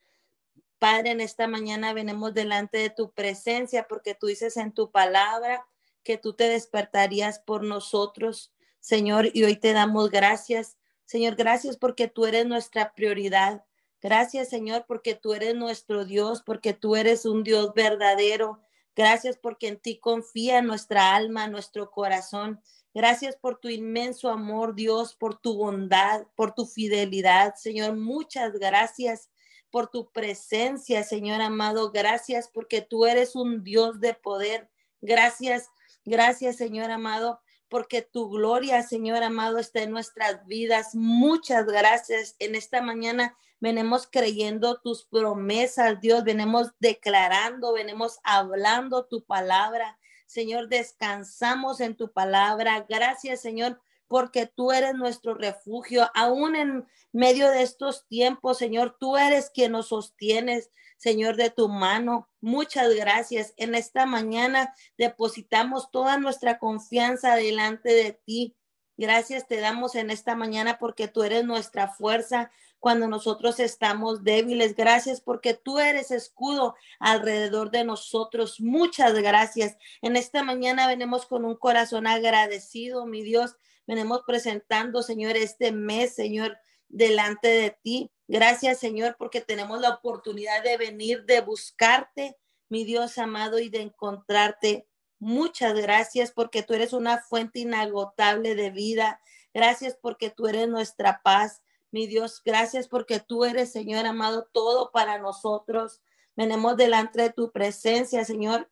Padre, en esta mañana venimos delante de tu presencia porque tú dices en tu palabra que tú te despertarías por nosotros, Señor, y hoy te damos gracias. Señor, gracias porque tú eres nuestra prioridad. Gracias, Señor, porque tú eres nuestro Dios, porque tú eres un Dios verdadero. Gracias porque en ti confía nuestra alma, nuestro corazón. Gracias por tu inmenso amor, Dios, por tu bondad, por tu fidelidad. Señor, muchas gracias por tu presencia, Señor amado. Gracias porque tú eres un Dios de poder. Gracias, gracias, Señor amado, porque tu gloria, Señor amado, está en nuestras vidas. Muchas gracias. En esta mañana venimos creyendo tus promesas, Dios. Venimos declarando, venimos hablando tu palabra. Señor, descansamos en tu palabra. Gracias, Señor, porque tú eres nuestro refugio. Aún en medio de estos tiempos, Señor, tú eres quien nos sostienes, Señor, de tu mano. Muchas gracias. En esta mañana depositamos toda nuestra confianza delante de ti. Gracias te damos en esta mañana porque tú eres nuestra fuerza, cuando nosotros estamos débiles. Gracias porque tú eres escudo alrededor de nosotros. Muchas gracias. En esta mañana venimos con un corazón agradecido, mi Dios. Venimos presentando, Señor, este mes, Señor, delante de ti. Gracias, Señor, porque tenemos la oportunidad de venir, de buscarte, mi Dios amado, y de encontrarte. Muchas gracias porque tú eres una fuente inagotable de vida. Gracias porque tú eres nuestra paz. Mi Dios, gracias porque tú eres, Señor amado, todo para nosotros. Venemos delante de tu presencia, Señor,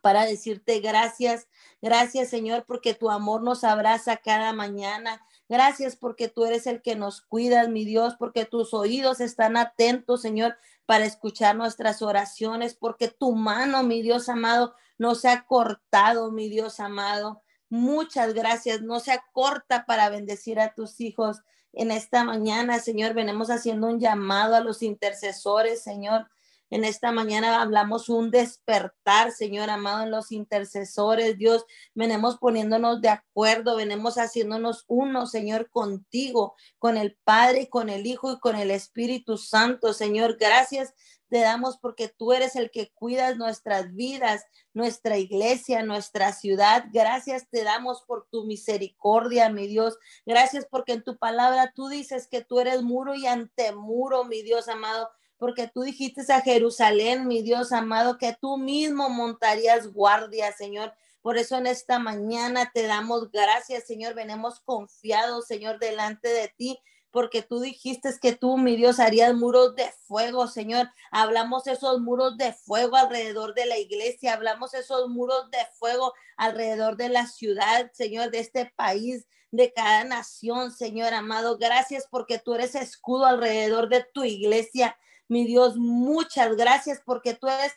para decirte gracias. Gracias, Señor, porque tu amor nos abraza cada mañana. Gracias porque tú eres el que nos cuidas, mi Dios, porque tus oídos están atentos, Señor, para escuchar nuestras oraciones, porque tu mano, mi Dios amado, no se ha cortado, mi Dios amado. Muchas gracias. No se acorta para bendecir a tus hijos en esta mañana, Señor. Venimos haciendo un llamado a los intercesores, Señor. En esta mañana hablamos un despertar, Señor amado, en los intercesores, Dios. Venimos poniéndonos de acuerdo, venimos haciéndonos uno, Señor, contigo, con el Padre, con el Hijo y con el Espíritu Santo, Señor. Gracias te damos porque tú eres el que cuidas nuestras vidas, nuestra iglesia, nuestra ciudad. Gracias te damos por tu misericordia, mi Dios. Gracias porque en tu palabra tú dices que tú eres muro y antemuro, mi Dios amado porque tú dijiste a Jerusalén, mi Dios amado, que tú mismo montarías guardia, Señor. Por eso en esta mañana te damos gracias, Señor. Venemos confiados, Señor, delante de ti porque tú dijiste que tú, mi Dios, harías muros de fuego, Señor. Hablamos esos muros de fuego alrededor de la iglesia, hablamos esos muros de fuego alrededor de la ciudad, Señor, de este país, de cada nación, Señor amado. Gracias porque tú eres escudo alrededor de tu iglesia. Mi Dios, muchas gracias porque tú eres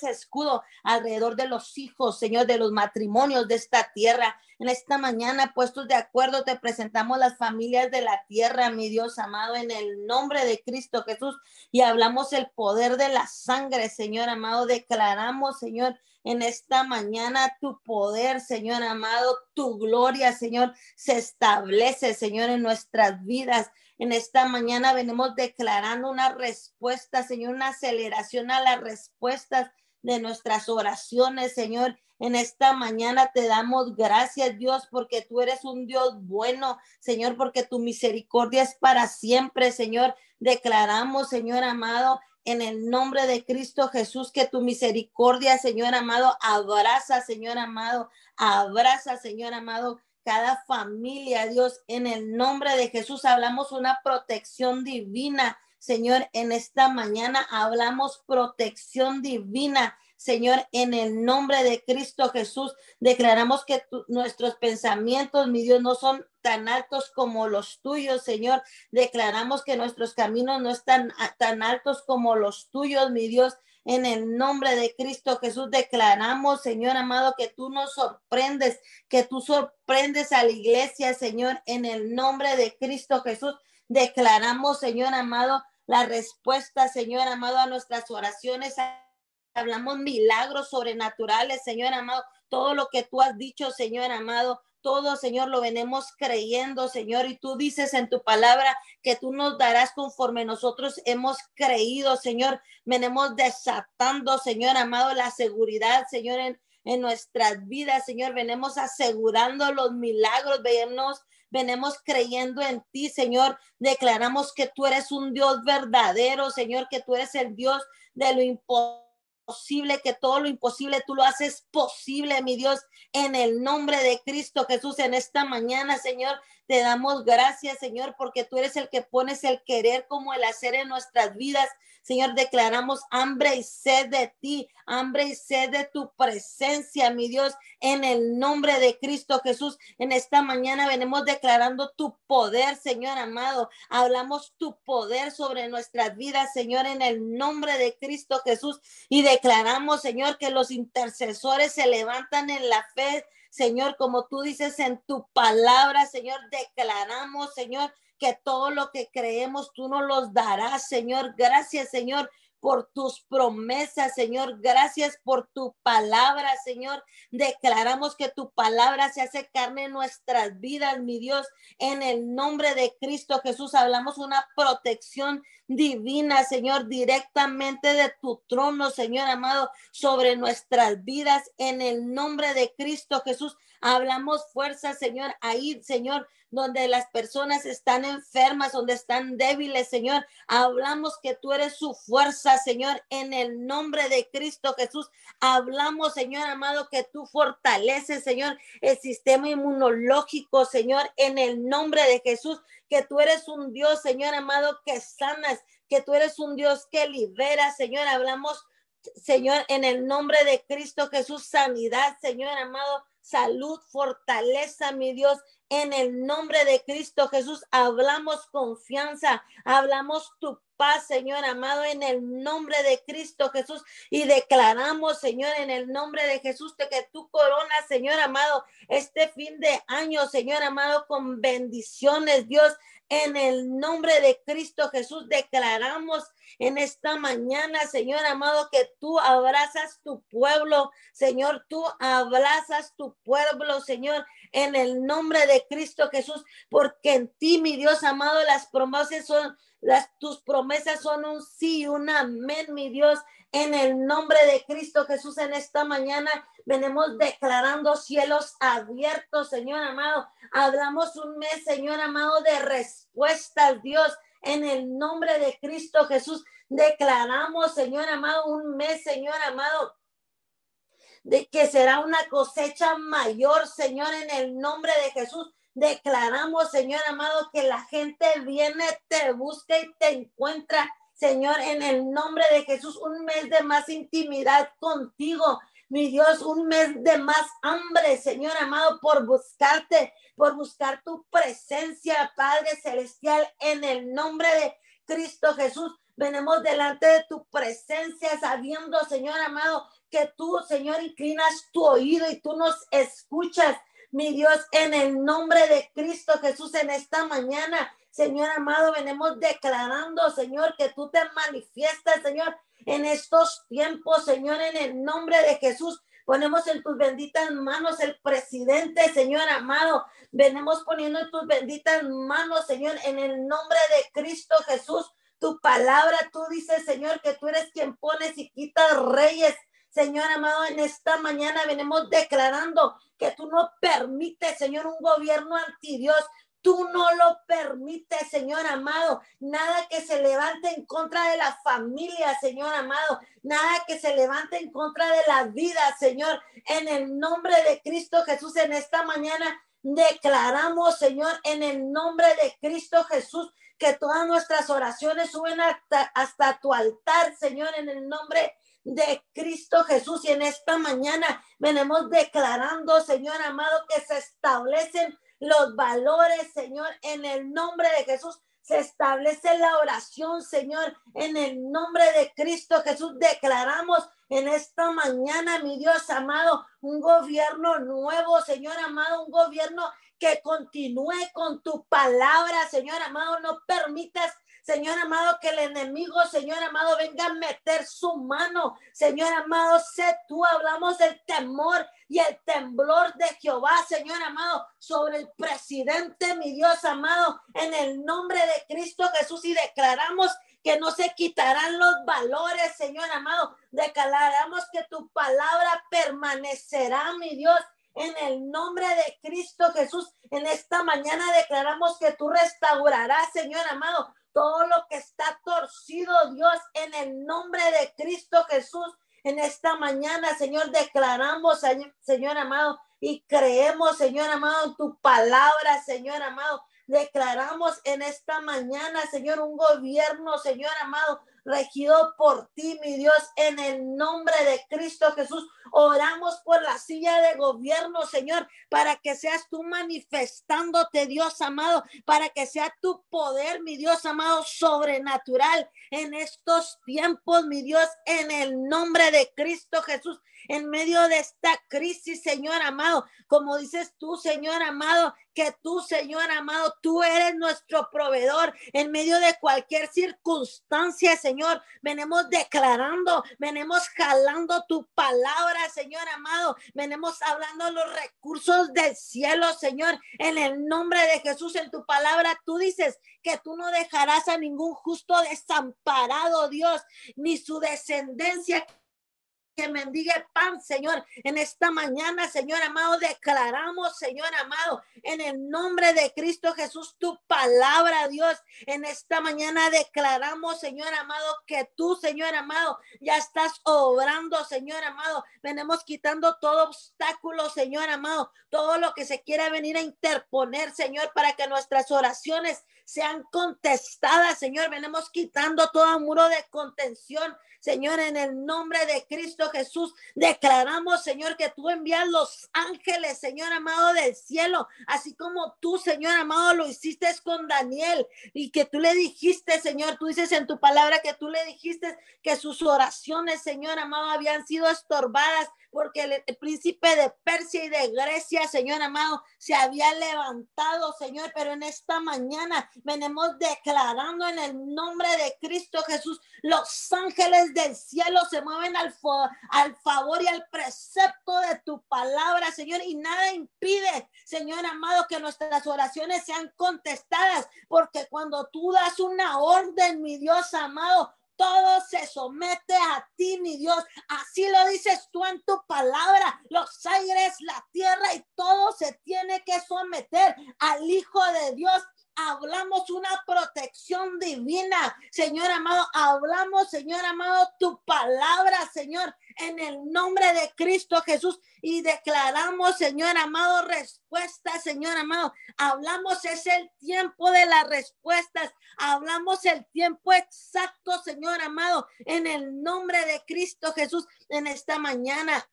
escudo alrededor de los hijos, Señor, de los matrimonios de esta tierra. En esta mañana, puestos de acuerdo, te presentamos las familias de la tierra, mi Dios amado, en el nombre de Cristo Jesús. Y hablamos el poder de la sangre, Señor amado. Declaramos, Señor, en esta mañana tu poder, Señor amado, tu gloria, Señor, se establece, Señor, en nuestras vidas. En esta mañana venimos declarando una respuesta, Señor, una aceleración a las respuestas de nuestras oraciones, Señor. En esta mañana te damos gracias, Dios, porque tú eres un Dios bueno, Señor, porque tu misericordia es para siempre, Señor. Declaramos, Señor amado, en el nombre de Cristo Jesús, que tu misericordia, Señor amado, abraza, Señor amado, abraza, Señor amado, cada familia, Dios, en el nombre de Jesús hablamos una protección divina Señor, en esta mañana hablamos protección divina. Señor, en el nombre de Cristo Jesús, declaramos que nuestros pensamientos, mi Dios, no son tan altos como los tuyos, Señor. Declaramos que nuestros caminos no están tan altos como los tuyos, mi Dios. En el nombre de Cristo Jesús declaramos, Señor amado, que tú nos sorprendes, que tú sorprendes a la iglesia, Señor, en el nombre de Cristo Jesús. Declaramos, Señor amado, la respuesta, Señor amado, a nuestras oraciones. Hablamos milagros sobrenaturales, Señor amado. Todo lo que tú has dicho, Señor amado, todo, Señor, lo venimos creyendo, Señor, y tú dices en tu palabra que tú nos darás conforme nosotros hemos creído, Señor. Venimos desatando, Señor amado, la seguridad, Señor, en, nuestras vidas, Señor. Venimos asegurando los milagros, venimos, venimos creyendo en ti, Señor. Declaramos que tú eres un Dios verdadero, Señor, que tú eres el Dios de lo imposible posible, que todo lo imposible tú lo haces posible, mi Dios, en el nombre de Cristo Jesús en esta mañana, Señor. Te damos gracias, Señor, porque tú eres el que pones el querer como el hacer en nuestras vidas. Señor, declaramos hambre y sed de ti, hambre y sed de tu presencia, mi Dios, en el nombre de Cristo Jesús. En esta mañana venimos declarando tu poder, Señor amado. Hablamos tu poder sobre nuestras vidas, Señor, en el nombre de Cristo Jesús. Y declaramos, Señor, que los intercesores se levantan en la fe. Señor, como tú dices en tu palabra, Señor, declaramos, Señor, que todo lo que creemos tú nos los darás, Señor. Gracias, Señor, por tus promesas, Señor. Gracias por tu palabra, Señor. Declaramos que tu palabra se hace carne en nuestras vidas, mi Dios. En el nombre de Cristo Jesús hablamos una protección divina, Señor, directamente de tu trono, Señor amado, sobre nuestras vidas. En el nombre de Cristo Jesús hablamos fuerza, Señor, ahí, Señor donde las personas están enfermas, donde están débiles, Señor. Hablamos que tú eres su fuerza, Señor, en el nombre de Cristo Jesús. Hablamos, Señor amado, que tú fortaleces, Señor, el sistema inmunológico, Señor, en el nombre de Jesús, que tú eres un Dios, Señor amado, que sanas, que tú eres un Dios que libera, Señor. Hablamos, Señor, en el nombre de Cristo Jesús, sanidad, Señor amado salud, fortaleza, mi Dios, en el nombre de Cristo Jesús hablamos confianza, hablamos tu paz, Señor amado, en el nombre de Cristo Jesús. Y declaramos, Señor, en el nombre de Jesús, que tú coronas, Señor amado, este fin de año, Señor amado, con bendiciones, Dios. En el nombre de Cristo Jesús declaramos en esta mañana, Señor amado, que tú abrazas tu pueblo, Señor, tú abrazas tu pueblo, Señor, en el nombre de Cristo Jesús, porque en ti, mi Dios amado, las promesas son, las, tus promesas son un sí, un amén, mi Dios, en el nombre de Cristo Jesús en esta mañana venimos declarando cielos abiertos, Señor amado. Hablamos un mes, Señor amado, de respuestas, Dios. En el nombre de Cristo Jesús, declaramos, Señor amado, un mes, Señor amado, de que será una cosecha mayor, Señor, en el nombre de Jesús. Declaramos, Señor amado, que la gente viene, te busca y te encuentra, Señor, en el nombre de Jesús, un mes de más intimidad contigo. Mi Dios, un mes de más hambre, Señor amado, por buscarte, por buscar tu presencia, Padre Celestial, en el nombre de Cristo Jesús. Venimos delante de tu presencia, sabiendo, Señor amado, que tú, Señor, inclinas tu oído y tú nos escuchas. Mi Dios, en el nombre de Cristo Jesús, en esta mañana, Señor amado, venimos declarando, Señor, que tú te manifiestas, Señor, en estos tiempos, Señor, en el nombre de Jesús. Ponemos en tus benditas manos el presidente, Señor amado. Venimos poniendo en tus benditas manos, Señor, en el nombre de Cristo Jesús. Tu palabra, tú dices, Señor, que tú eres quien pones y quitas reyes. Señor amado, en esta mañana venimos declarando que tú no permites, Señor, un gobierno anti Dios, Tú no lo permites, Señor amado. Nada que se levante en contra de la familia, Señor amado. Nada que se levante en contra de la vida, Señor. En el nombre de Cristo Jesús, en esta mañana declaramos, Señor, en el nombre de Cristo Jesús, que todas nuestras oraciones suben hasta, tu altar, Señor, en el nombre de Cristo Jesús. Y en esta mañana venimos declarando, Señor amado, que se establecen los valores, Señor, en el nombre de Jesús. Se establece la oración, Señor, en el nombre de Cristo Jesús. Declaramos en esta mañana, mi Dios amado, un gobierno nuevo, Señor amado, un gobierno que continúe con tu palabra, Señor amado. No permitas Señor amado, que el enemigo, Señor amado, venga a meter su mano. Señor amado, sé tú, hablamos del temor y el temblor de Jehová, Señor amado, sobre el presidente, mi Dios amado, en el nombre de Cristo Jesús y declaramos que no se quitarán los valores, Señor amado. Declaramos que tu palabra permanecerá, mi Dios, en el nombre de Cristo Jesús. En esta mañana declaramos que tú restaurarás, Señor amado, todo lo que está torcido, Dios, en el nombre de Cristo Jesús. En esta mañana, Señor, declaramos, Señor amado, y creemos, Señor amado, en tu palabra, Señor amado. Declaramos en esta mañana, Señor, un gobierno, Señor amado, regido por ti, mi Dios, en el nombre de Cristo Jesús. Oramos por la silla de gobierno, Señor, para que seas tú manifestándote, Dios amado, para que sea tu poder, mi Dios amado, sobrenatural en estos tiempos, mi Dios, en el nombre de Cristo Jesús en medio de esta crisis, Señor amado. Como dices tú, Señor amado, que tú, Señor amado, tú eres nuestro proveedor en medio de cualquier circunstancia, Señor. Venimos declarando, venimos jalando tu palabra, Señor amado. Venimos hablando los recursos del cielo, Señor, en el nombre de Jesús. En tu palabra tú dices que tú no dejarás a ningún justo desamparado, Dios, ni su descendencia que mendigue pan, Señor. En esta mañana, Señor amado, declaramos, Señor amado, en el nombre de Cristo Jesús, tu palabra, Dios. En esta mañana declaramos, Señor amado, que tú, Señor amado, ya estás obrando, Señor amado. Venimos quitando todo obstáculo, Señor amado, todo lo que se quiera venir a interponer, Señor, para que nuestras oraciones sean contestadas, Señor. Venimos quitando todo muro de contención, Señor, en el nombre de Cristo Jesús, declaramos, Señor, que tú envías los ángeles, Señor amado del cielo, así como tú, Señor amado, lo hiciste con Daniel y que tú le dijiste, Señor, tú dices en tu palabra que tú le dijiste que sus oraciones, Señor amado, habían sido estorbadas porque el, príncipe de Persia y de Grecia, Señor amado, se había levantado, Señor, pero en esta mañana venimos declarando en el nombre de Cristo Jesús, los ángeles del cielo se mueven al, al favor y al precepto de tu palabra, Señor, y nada impide, Señor amado, que nuestras oraciones sean contestadas, porque cuando tú das una orden, mi Dios amado, todo se somete a ti, mi Dios. Así lo dices tú en tu palabra. Los aires, la tierra y todo se tiene que someter al Hijo de Dios hablamos una protección divina, Señor amado, hablamos, Señor amado, tu palabra, Señor, en el nombre de Cristo Jesús. Y declaramos, Señor amado, respuesta, Señor amado, hablamos es el tiempo de las respuestas, hablamos el tiempo exacto, Señor amado, en el nombre de Cristo Jesús en esta mañana.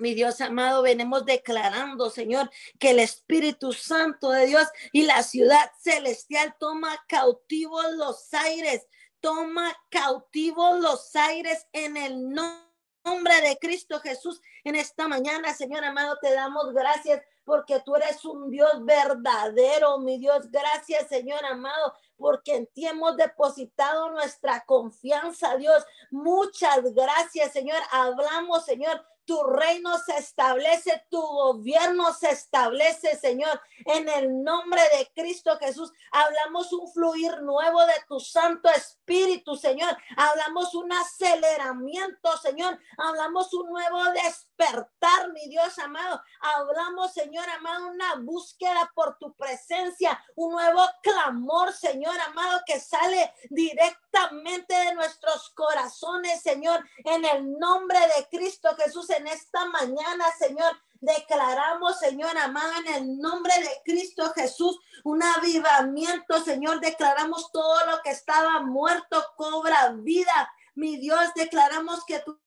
Mi Dios amado, venimos declarando, Señor, que el Espíritu Santo de Dios y la ciudad celestial toma cautivos los aires, toma cautivos los aires en el nombre de Cristo Jesús. En esta mañana, Señor amado, te damos gracias porque tú eres un Dios verdadero, mi Dios. Gracias, Señor amado, porque en ti hemos depositado nuestra confianza, Dios. Muchas gracias, Señor. Hablamos, Señor, tu reino se establece, tu gobierno se establece, Señor. En el nombre de Cristo Jesús, hablamos un fluir nuevo de tu Santo Espíritu, Señor. Hablamos un aceleramiento, Señor. Hablamos un nuevo despertar, mi Dios amado. Hablamos, Señor amado, una búsqueda por tu presencia, un nuevo clamor, Señor amado, que sale directamente de nuestros corazones, Señor. En el nombre de Cristo Jesús, esta mañana, Señor. Declaramos, Señor amado, en el nombre de Cristo Jesús, un avivamiento, Señor. Declaramos todo lo que estaba muerto cobra vida. Mi Dios, declaramos que tú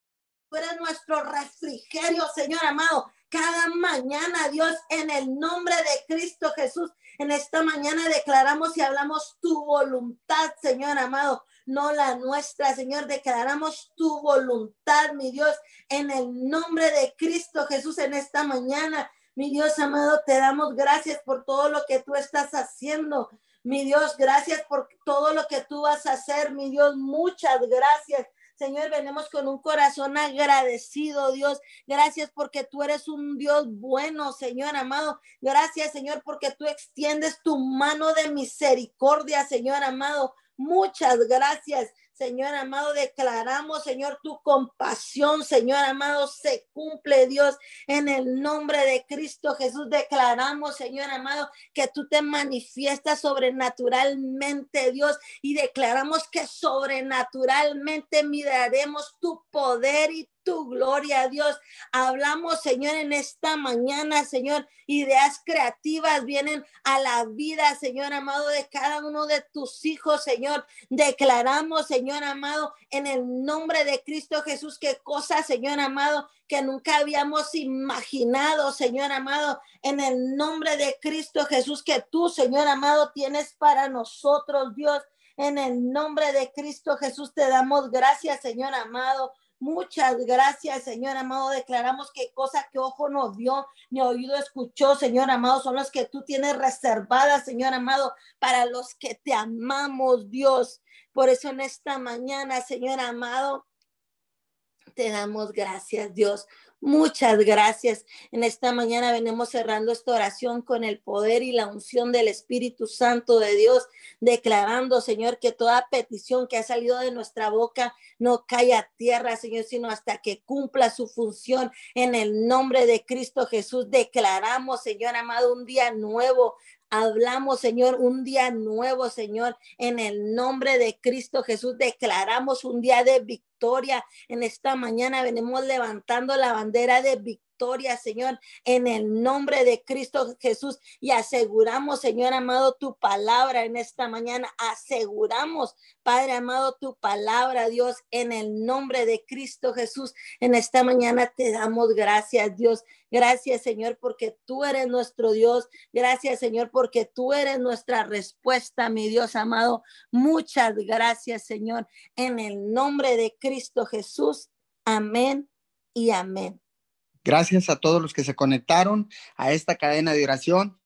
eres nuestro refrigerio, Señor amado. Cada mañana, Dios, en el nombre de Cristo Jesús, en esta mañana declaramos y hablamos tu voluntad, Señor amado no la nuestra, Señor. Declaramos tu voluntad, mi Dios, en el nombre de Cristo Jesús en esta mañana. Mi Dios amado, te damos gracias por todo lo que tú estás haciendo. Mi Dios, gracias por todo lo que tú vas a hacer. Mi Dios, muchas gracias. Señor, venimos con un corazón agradecido, Dios. Gracias porque tú eres un Dios bueno, Señor amado. Gracias, Señor, porque tú extiendes tu mano de misericordia, Señor amado. Muchas gracias, Señor amado. Declaramos, Señor, tu compasión, Señor amado, se cumple, Dios, en el nombre de Cristo Jesús. Declaramos, Señor amado, que tú te manifiestas sobrenaturalmente, Dios, y declaramos que sobrenaturalmente miraremos tu poder y tu gloria, Dios. Hablamos, Señor, en esta mañana, Señor. Ideas creativas vienen a la vida, Señor amado, de cada uno de tus hijos, Señor. Declaramos, Señor amado, en el nombre de Cristo Jesús, que cosas, Señor amado, que nunca habíamos imaginado, Señor amado, en el nombre de Cristo Jesús, que tú, Señor amado, tienes para nosotros, Dios. En el nombre de Cristo Jesús te damos gracias, Señor amado. Muchas gracias, Señor amado. Declaramos que cosa que ojo no vio, ni oído escuchó, Señor amado, son las que tú tienes reservadas, Señor amado, para los que te amamos, Dios. Por eso en esta mañana, Señor amado, te damos gracias, Dios. Muchas gracias. En esta mañana venimos cerrando esta oración con el poder y la unción del Espíritu Santo de Dios, declarando, Señor, que toda petición que ha salido de nuestra boca no caiga a tierra, Señor, sino hasta que cumpla su función. En el nombre de Cristo Jesús declaramos, Señor amado, un día nuevo, Hablamos, Señor, un día nuevo, Señor, en el nombre de Cristo Jesús. Declaramos un día de victoria. En esta mañana venimos levantando la bandera de Señor, en el nombre de Cristo Jesús. Y aseguramos, Señor amado, tu palabra en esta mañana. Aseguramos, Padre amado, tu palabra, Dios, en el nombre de Cristo Jesús. En esta mañana te damos gracias, Dios. Gracias, Señor, porque tú eres nuestro Dios. Gracias, Señor, porque tú eres nuestra respuesta, mi Dios amado. Muchas gracias, Señor, en el nombre de Cristo Jesús. Amén y amén. Gracias a todos los que se conectaron a esta cadena de oración.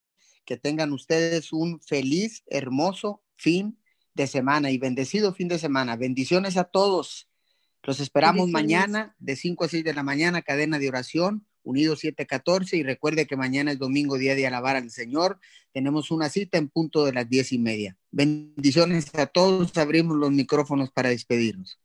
Que tengan ustedes un feliz, hermoso fin de semana y bendecido fin de semana. Bendiciones a todos. Los esperamos mañana de 5 a 6 de la mañana, cadena de oración, Unidos 714. Y recuerde que mañana es domingo, día de alabar al Señor. Tenemos una cita en punto de las diez y media. Bendiciones a todos. Abrimos los micrófonos para despedirnos.